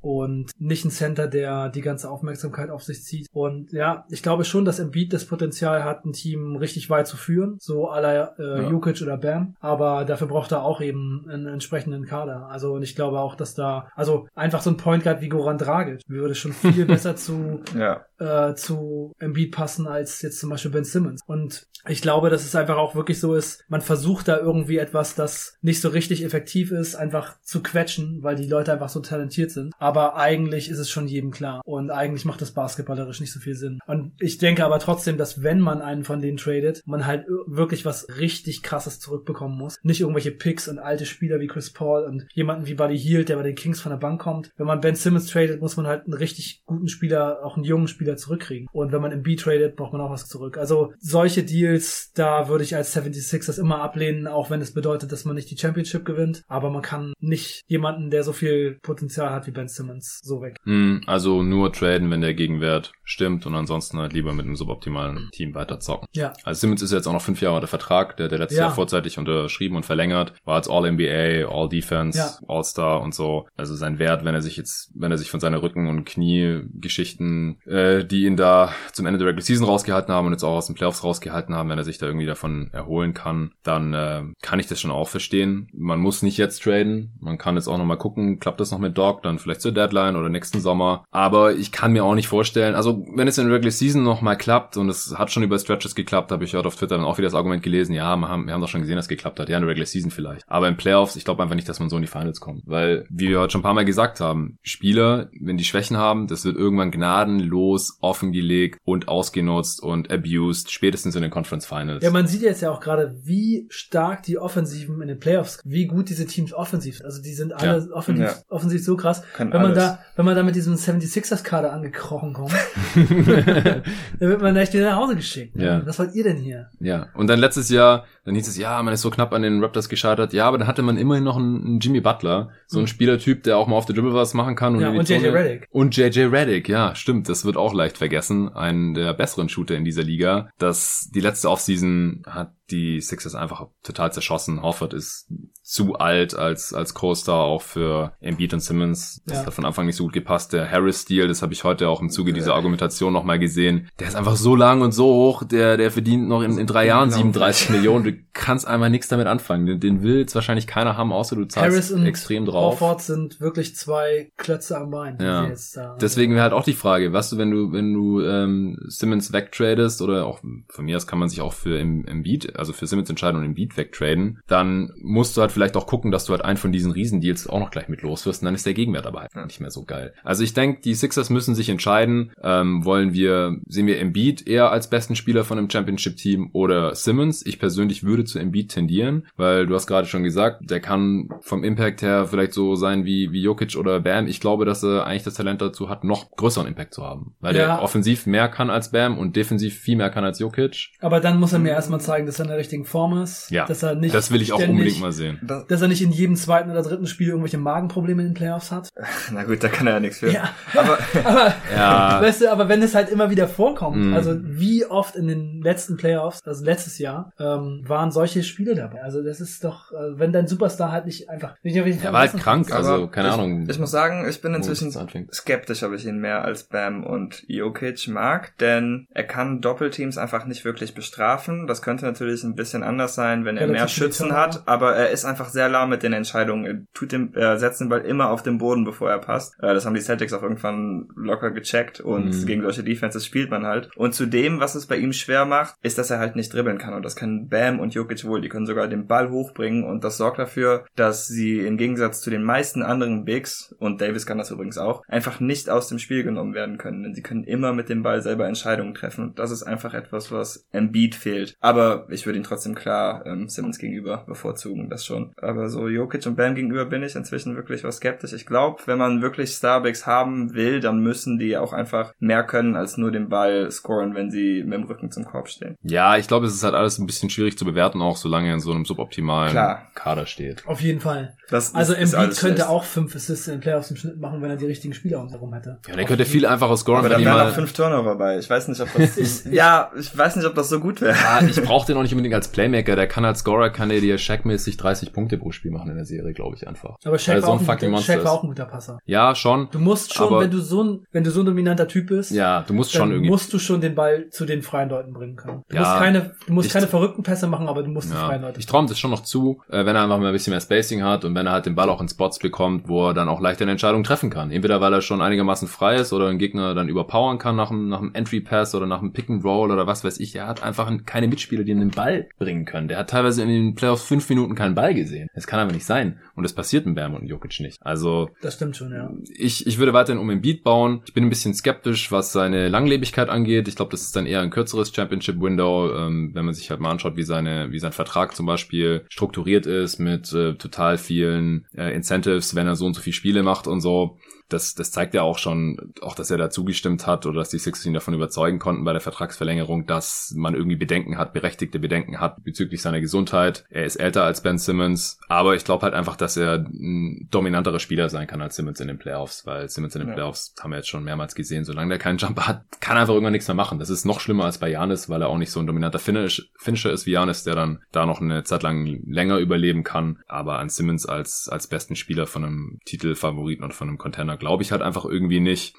Und nicht ein Center, der die ganze Aufmerksamkeit auf sich zieht. Und ja, ich glaube schon, dass Embiid das Potenzial hat, ein Team richtig weit zu führen. So aller äh, Ja. Jokic oder Bam. Aber dafür braucht er auch eben einen entsprechenden Kader. Also und ich glaube auch, dass da, also einfach so ein Point Guard wie Goran Dragic würde schon viel besser zu Ja, äh, zu Embiid passen als jetzt zum Beispiel Ben Simmons. Und ich glaube, dass es einfach auch wirklich so ist, man versucht da irgendwie etwas, das nicht so richtig effektiv ist, einfach zu quetschen, weil die Leute einfach so talentiert sind. Aber eigentlich ist es schon jedem klar. Und eigentlich macht das basketballerisch nicht so viel Sinn. Und ich denke aber trotzdem, dass wenn man einen von denen tradet, man halt ir- wirklich was richtig krasses zurückbekommen muss. Nicht irgendwelche Picks und alte Spieler wie Chris Paul und jemanden wie Buddy Hield, der bei den Kings von der Bank kommt. Wenn man Ben Simmons tradet, muss man halt einen richtig guten Spieler, auch einen jungen Spieler zurückkriegen. Und wenn man Embiid tradet, braucht man auch was zurück. Also solche Deals, da würde ich als 76ers immer ablehnen, auch wenn es bedeutet, dass man nicht die Championship gewinnt. Aber man kann nicht jemanden, der so viel Potenzial hat wie Ben Simmons, so weg. Hm, also nur traden, wenn der Gegenwert stimmt und ansonsten halt lieber mit einem suboptimalen Team weiter zocken. Ja. Also Simmons ist jetzt auch noch fünf Jahre unter Vertrag, der der letztes Ja. Jahr vorzeitig unterschrieben und verlängert, war als All-NBA, All-Defense, Ja. All-Star und so. Also sein Wert, wenn er sich jetzt, wenn er sich von seiner Rücken- und Kniegeschichten äh, Die ihn da zum Ende der Regular Season rausgehalten haben und jetzt auch aus den Playoffs rausgehalten haben, wenn er sich da irgendwie davon erholen kann, dann äh, kann ich das schon auch verstehen. Man muss nicht jetzt traden. Man kann jetzt auch nochmal gucken, klappt das noch mit Doc, dann vielleicht zur Deadline oder nächsten Sommer. Aber ich kann mir auch nicht vorstellen, also wenn es in der Regular Season nochmal klappt und es hat schon über Stretches geklappt, habe ich heute auf Twitter dann auch wieder das Argument gelesen, ja, wir haben, wir haben doch schon gesehen, dass es geklappt hat. Ja, in der Regular Season vielleicht. Aber in Playoffs, ich glaube einfach nicht, dass man so in die Finals kommt. Weil, wie wir heute schon ein paar Mal gesagt haben, Spieler, wenn die Schwächen haben, das wird irgendwann gnadenlos offengelegt und ausgenutzt und abused, spätestens in den Conference Finals. Ja, man sieht jetzt ja auch gerade, wie stark die Offensiven in den Playoffs, wie gut diese Teams offensiv, also die sind alle ja. offensiv, ja. offensiv so krass. Kann wenn man da, wenn man da mit diesem 76ers Kader angekrochen kommt, dann wird man echt wieder nach Hause geschickt. Ja. Was wollt ihr denn hier? Ja. Und dann letztes Jahr, dann hieß es, ja, man ist so knapp an den Raptors gescheitert. Ja, aber dann hatte man immerhin noch einen, einen Jimmy Butler, so ein mhm. Spielertyp, der auch mal auf der Dribble was machen kann. Und, ja, und JJ Reddick. Und JJ Reddick, ja, stimmt. Das wird auch leicht vergessen. Ein der besseren Shooter in dieser Liga. Das, die letzte Offseason hat die Sixers einfach total zerschossen. Horford ist zu alt als als Co-Star auch für Embiid und Simmons. Das ja. hat von Anfang nicht so gut gepasst. Der Harris-Deal, das habe ich heute auch im Zuge dieser Argumentation nochmal gesehen. Der ist einfach so lang und so hoch, der der verdient noch in, in drei Jahren 37 Millionen. Du kannst einfach nichts damit anfangen. Den, den will jetzt wahrscheinlich keiner haben, außer du zahlst Harris und extrem drauf. Horford sind wirklich zwei Klötze am Bein. Ja. Jetzt, uh, Deswegen wäre halt auch die Frage, was du, wenn du wenn du ähm, Simmons wegtradest oder auch von mir aus kann man sich auch für Embiid also für Simmons entscheiden und den Beat wegtraden, dann musst du halt vielleicht auch gucken, dass du halt einen von diesen Riesendeals auch noch gleich mit loswirst und dann ist der Gegenwert aber halt ja. nicht mehr so geil. Also ich denke, die Sixers müssen sich entscheiden, ähm, wollen wir, sehen wir Embiid eher als besten Spieler von einem Championship-Team oder Simmons? Ich persönlich würde zu Embiid tendieren, weil du hast gerade schon gesagt, der kann vom Impact her vielleicht so sein wie, wie Jokic oder Bam. Ich glaube, dass er eigentlich das Talent dazu hat, noch größeren Impact zu haben, weil ja. der offensiv mehr kann als Bam und defensiv viel mehr kann als Jokic. Aber dann muss er mir erstmal zeigen, dass er in der richtigen Form ist. Ja, dass er nicht das will ich auch unbedingt mal sehen. Dass er nicht in jedem zweiten oder dritten Spiel irgendwelche Magenprobleme in den Playoffs hat. Na gut, da kann er ja nichts für. Ja, aber, aber ja. weißt du, aber wenn es halt immer wieder vorkommt, mm. also wie oft in den letzten Playoffs, also letztes Jahr, ähm, waren solche Spiele dabei. Also das ist doch, äh, wenn dein Superstar halt nicht einfach nicht auf Er war halt krank, also keine ich, Ahnung. Ich muss sagen, ich bin inzwischen skeptisch, ob ich ihn mehr als Bam und Jokic mag, denn er kann Doppelteams einfach nicht wirklich bestrafen. Das könnte natürlich ein bisschen anders sein, wenn er mehr Schützen hat, aber er ist einfach sehr lahm mit den Entscheidungen. Er, tut den, er setzt den Ball immer auf den Boden, bevor er passt. Äh, das haben die Celtics auch irgendwann locker gecheckt und mhm. gegen solche Defenses spielt man halt. Und zudem, was es bei ihm schwer macht, ist, dass er halt nicht dribbeln kann und das können Bam und Jokic wohl. Die können sogar den Ball hochbringen und das sorgt dafür, dass sie im Gegensatz zu den meisten anderen Bigs, und Davis kann das übrigens auch, einfach nicht aus dem Spiel genommen werden können, denn sie können immer mit dem Ball selber Entscheidungen treffen und das ist einfach etwas, was Embiid fehlt. Aber ich würde ihn trotzdem klar ähm, Simmons gegenüber bevorzugen, das schon. Aber so Jokic und Bam gegenüber bin ich inzwischen wirklich was skeptisch. Ich glaube, wenn man wirklich Starbacks haben will, dann müssen die auch einfach mehr können, als nur den Ball scoren, wenn sie mit dem Rücken zum Korb stehen. Ja, ich glaube, es ist halt alles ein bisschen schwierig zu bewerten, auch solange er in so einem suboptimalen Klar. Kader steht. Auf jeden Fall. Das also ist, Embiid ist könnte schlecht. auch fünf Assists in den Playoffs im Schnitt machen, wenn er die richtigen Spieler um herum hätte. Ja, der könnte viel einfacher scoren. Aber da wären noch fünf Turnover bei. Ich weiß nicht, ob das, ja, ich weiß nicht, ob das so gut wäre. Ja, ich brauche den auch nicht unbedingt als Playmaker. Der kann als Scorer, kann der dir Shaq-mäßig 30 Punkte pro Spiel machen in der Serie, glaube ich einfach. Aber Shaq, war, so ein auch ein, Shaq war auch ein guter Passer. Ja, schon. Du musst schon, wenn du so ein, wenn du so ein dominanter Typ bist. Ja, du musst schon irgendwie. musst du schon den Ball zu den freien Leuten bringen können. Du ja, musst keine, du musst keine verrückten Pässe machen, aber du musst ja, die freien Leute. Ich traue das schon noch zu, äh, wenn er einfach mal ein bisschen mehr Spacing hat und wenn er halt den Ball auch in Spots bekommt, wo er dann auch leichter eine Entscheidung treffen kann. Entweder weil er schon einigermaßen frei ist oder einen Gegner dann überpowern kann nach einem, nach einem Entry Pass oder nach einem Pick and Roll oder was weiß ich. Er hat einfach keine Mitspieler, die ihm den Ball bringen können. Der hat teilweise in den Playoffs fünf Minuten keinen Ball gesehen. Das kann aber nicht sein. Und das passiert in Bam und Jokic nicht. Also. Das stimmt schon, ja. Ich, ich würde weiterhin um den Beat bauen. Ich bin ein bisschen skeptisch, was seine Langlebigkeit angeht. Ich glaube, das ist dann eher ein kürzeres Championship Window, ähm, wenn man sich halt mal anschaut, wie seine, wie sein Vertrag zum Beispiel strukturiert ist mit äh, total vielen äh, Incentives, wenn er so und so viele Spiele macht und so das, das zeigt ja auch schon, auch dass er da zugestimmt hat oder dass die Sixers ihn davon überzeugen konnten bei der Vertragsverlängerung, dass man irgendwie Bedenken hat, berechtigte Bedenken hat bezüglich seiner Gesundheit. Er ist älter als Ben Simmons, aber ich glaube halt einfach, dass er ein dominanterer Spieler sein kann als Simmons in den Playoffs, weil Simmons in den ja. Playoffs haben wir jetzt schon mehrmals gesehen, solange der keinen Jumper hat, kann er einfach irgendwann nichts mehr machen. Das ist noch schlimmer als bei Janis, weil er auch nicht so ein dominanter Finish, Finisher ist wie Janis, der dann da noch eine Zeit lang länger überleben kann, aber an Simmons als, als besten Spieler von einem Titelfavoriten und von einem Contender glaube ich halt einfach irgendwie nicht.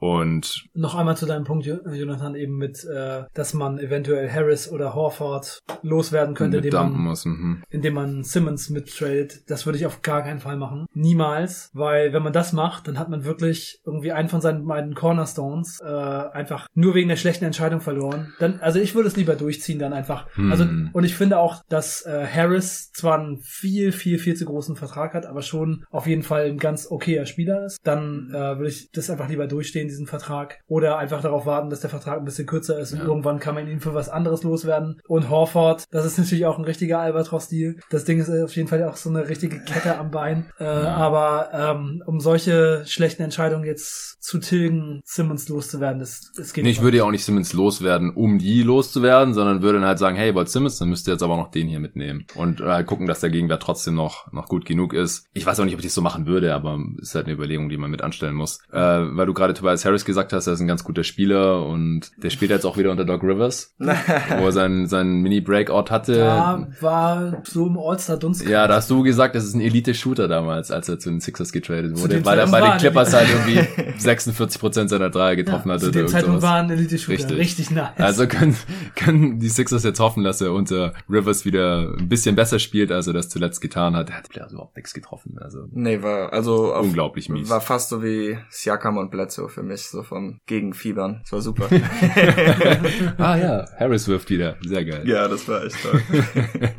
Und Noch einmal zu deinem Punkt, Jo- Jonathan, eben mit, äh, dass man eventuell Harris oder Horford loswerden könnte, indem man, muss. Mhm. indem man Simmons mittradet. Das würde ich auf gar keinen Fall machen. Niemals. Weil wenn man das macht, dann hat man wirklich irgendwie einen von seinen beiden Cornerstones äh, einfach nur wegen der schlechten Entscheidung verloren. Dann, also ich würde es lieber durchziehen dann einfach. Hm. Also und ich finde auch, dass äh, Harris zwar einen viel, viel, viel zu großen Vertrag hat, aber schon auf jeden Fall ein ganz okayer Spieler ist. Dann äh, würde ich das einfach lieber durchstehen, diesen Vertrag. Oder einfach darauf warten, dass der Vertrag ein bisschen kürzer ist und Ja. irgendwann kann man ihn für was anderes loswerden. Und Horford, das ist natürlich auch ein richtiger Albatros-Deal. Das Ding ist äh, auf jeden Fall auch so eine richtige Kette am Bein. Äh, Aber ähm, um solche schlechten Entscheidungen jetzt zu tilgen, Simmons loszuwerden, das, das geht Nee, ich würde ja auch nicht Simmons loswerden, um die loszuwerden, sondern würde dann halt sagen, hey, wollt Simmons, dann müsst ihr jetzt aber noch den hier mitnehmen. Und halt gucken, dass der Gegenwert trotzdem noch, noch gut genug ist. Ich weiß auch nicht, ob ich das so machen würde, aber ist halt eine Überlegung, die man mit anstellen muss. Äh, weil du gerade Tobias Harris gesagt hast, er ist ein ganz guter Spieler und der spielt jetzt auch wieder unter Doc Rivers, wo er seinen, seinen Mini-Breakout hatte. Da war so im All-Star-Dunst. Ja, da hast du gesagt, das ist ein Elite-Shooter damals, als er zu den Sixers getradet wurde, weil er bei den Clippers halt irgendwie 46% seiner Dreier getroffen ja, hatte. Zu dem Zeitpunkt war ein Elite-Shooter. Richtig. Richtig. nice. Also können, können die Sixers jetzt hoffen, dass er unter Rivers wieder ein bisschen besser spielt, als er das zuletzt getan hat. Er hat Playoffs überhaupt nichts getroffen. Also Nee, war also auf, unglaublich mies. war fast so wie Siakam und Bledsoe für mich, so vom Gegenfiebern. Das war super. ah ja, Harris wirft wieder. Sehr geil. ja, das war echt toll.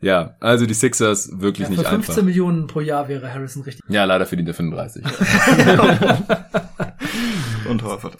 Ja, also die Sixers wirklich ja, für nicht 15 einfach. Millionen pro Jahr wäre Harrison richtig. Ja, leider verdient er 35. und Horford.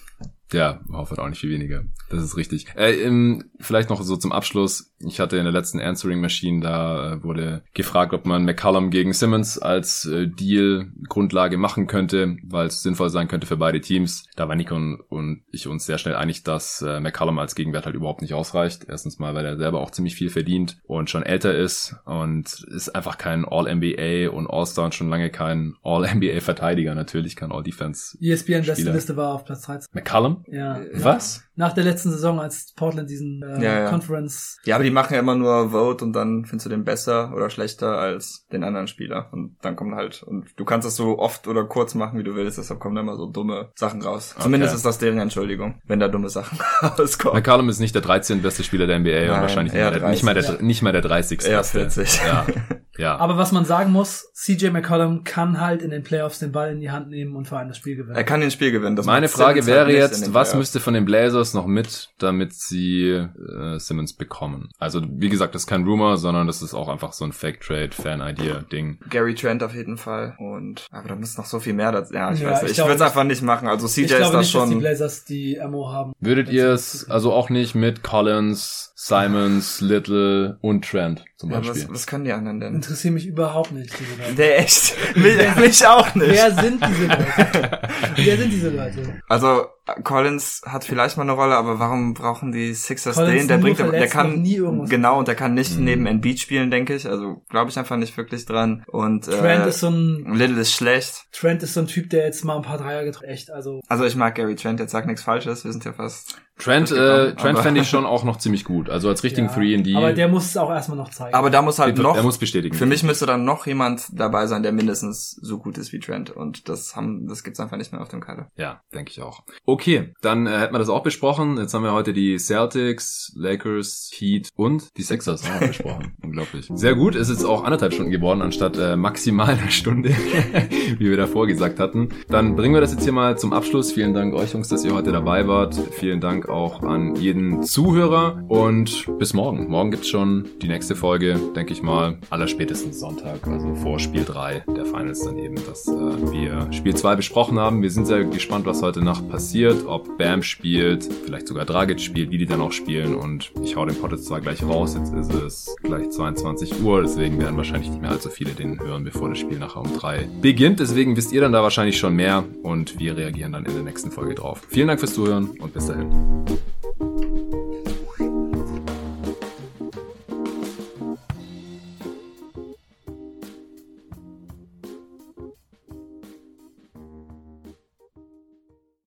Ja, Horford auch nicht viel weniger. Das ist richtig. Äh, ähm, vielleicht noch so zum Abschluss. Ich hatte in der letzten Answering Machine, da äh, wurde gefragt, ob man McCallum gegen Simmons als äh, Deal-Grundlage machen könnte, weil es sinnvoll sein könnte für beide Teams. Da war Nico und, und ich uns sehr schnell einig, dass äh, McCallum als Gegenwert halt überhaupt nicht ausreicht. Erstens mal, weil er selber auch ziemlich viel verdient und schon älter ist und ist einfach kein All-NBA und All-Star und schon lange kein All-NBA-Verteidiger. Natürlich kein All-Defense. ESPN beste Spieler. Liste war auf Platz 13. McCallum? Ja. Was? Nach der letzten Saison, als Portland diesen äh, Ja, ja. Conference Ja, aber die machen ja immer nur Vote und dann findest du den besser oder schlechter als den anderen Spieler. Und dann kommen halt, und du kannst das so oft oder kurz machen, wie du willst, deshalb kommen da immer so dumme Sachen raus. Zumindest ist das deren Entschuldigung, wenn da dumme Sachen rauskommen. McCallum ist nicht der 13. beste Spieler der NBA und Nein, wahrscheinlich eher nicht, nicht, mal der, 30, nicht mal der 30. Eher beste. 40. Ja, ja. Aber was man sagen muss, CJ McCollum kann halt in den Playoffs den Ball in die Hand nehmen und für einen das Spiel gewinnen. Er kann den Spiel gewinnen. Das Meine Frage wäre jetzt, was müsste von den Blazers noch mit, damit sie äh, Simmons bekommen? Also wie gesagt, das ist kein Rumor, sondern das ist auch einfach so ein Fake-Trade, Fan-Idea-Ding. Gary Trent auf jeden Fall. Und aber da muss noch so viel mehr dazu. Ja, ich Ja, weiß ich nicht. Ich würde es einfach nicht machen. Also CJ ich ist glaube da nicht, dass die schon. Blazers die Ammo haben. Würdet ihr es also auch nicht mit Collins, Simons, Little und Trent zum Ja, Beispiel? was, was können die anderen denn? Interessieren mich überhaupt nicht, diese Leute. Der echt. mich, mich auch nicht. Wer sind diese Leute? Wer sind diese Leute? Also Collins hat vielleicht mal eine Rolle, aber warum brauchen die Sixers Collins den? Der bringt, der verletzt, noch kann nie irgendwas genau und der kann nicht Mhm. neben Embiid spielen, denke ich. Also glaube ich einfach nicht wirklich dran. Und Trent äh, ist so ein Little ist schlecht. Trent ist so ein Typ, der jetzt mal ein paar Dreier getroffen Echt, also Also ich mag Gary Trent. Jetzt sag nichts Falsches. Wir sind ja fast. Trent, äh, Trent fände ich schon auch noch ziemlich gut. Also als richtigen ja, 3D. Aber der muss es auch erstmal noch zeigen. Aber da muss halt noch. er muss bestätigen. Für mich müsste dann noch jemand dabei sein, der mindestens so gut ist wie Trent. Und das haben, das gibt's einfach nicht mehr auf dem Kader. Ja, denke ich auch. Okay, dann äh, hätten wir das auch besprochen. Jetzt haben wir heute die Celtics, Lakers, Heat und die Sixers auch besprochen. Unglaublich. Sehr gut, ist jetzt auch anderthalb Stunden geworden, anstatt äh, maximal eine Stunde, wie wir davor gesagt hatten. Dann bringen wir das jetzt hier mal zum Abschluss. Vielen Dank euch Jungs, dass ihr heute dabei wart. Vielen Auch an jeden Zuhörer und bis morgen. Morgen gibt's schon die nächste Folge, denke ich mal, allerspätestens Sonntag, also vor Spiel 3 der Finals dann eben, dass äh, wir Spiel 2 besprochen haben. Wir sind sehr gespannt, was heute Nacht passiert, ob Bam spielt, vielleicht sogar Dragic spielt, wie die dann auch spielen und ich hau den Pod jetzt zwar gleich raus, jetzt ist es gleich 22 Uhr, deswegen werden wahrscheinlich nicht mehr allzu viele den hören, bevor das Spiel nachher um 3 beginnt. Deswegen wisst ihr dann da wahrscheinlich schon mehr und wir reagieren dann in der nächsten Folge drauf. Vielen Dank fürs Zuhören und bis dahin. you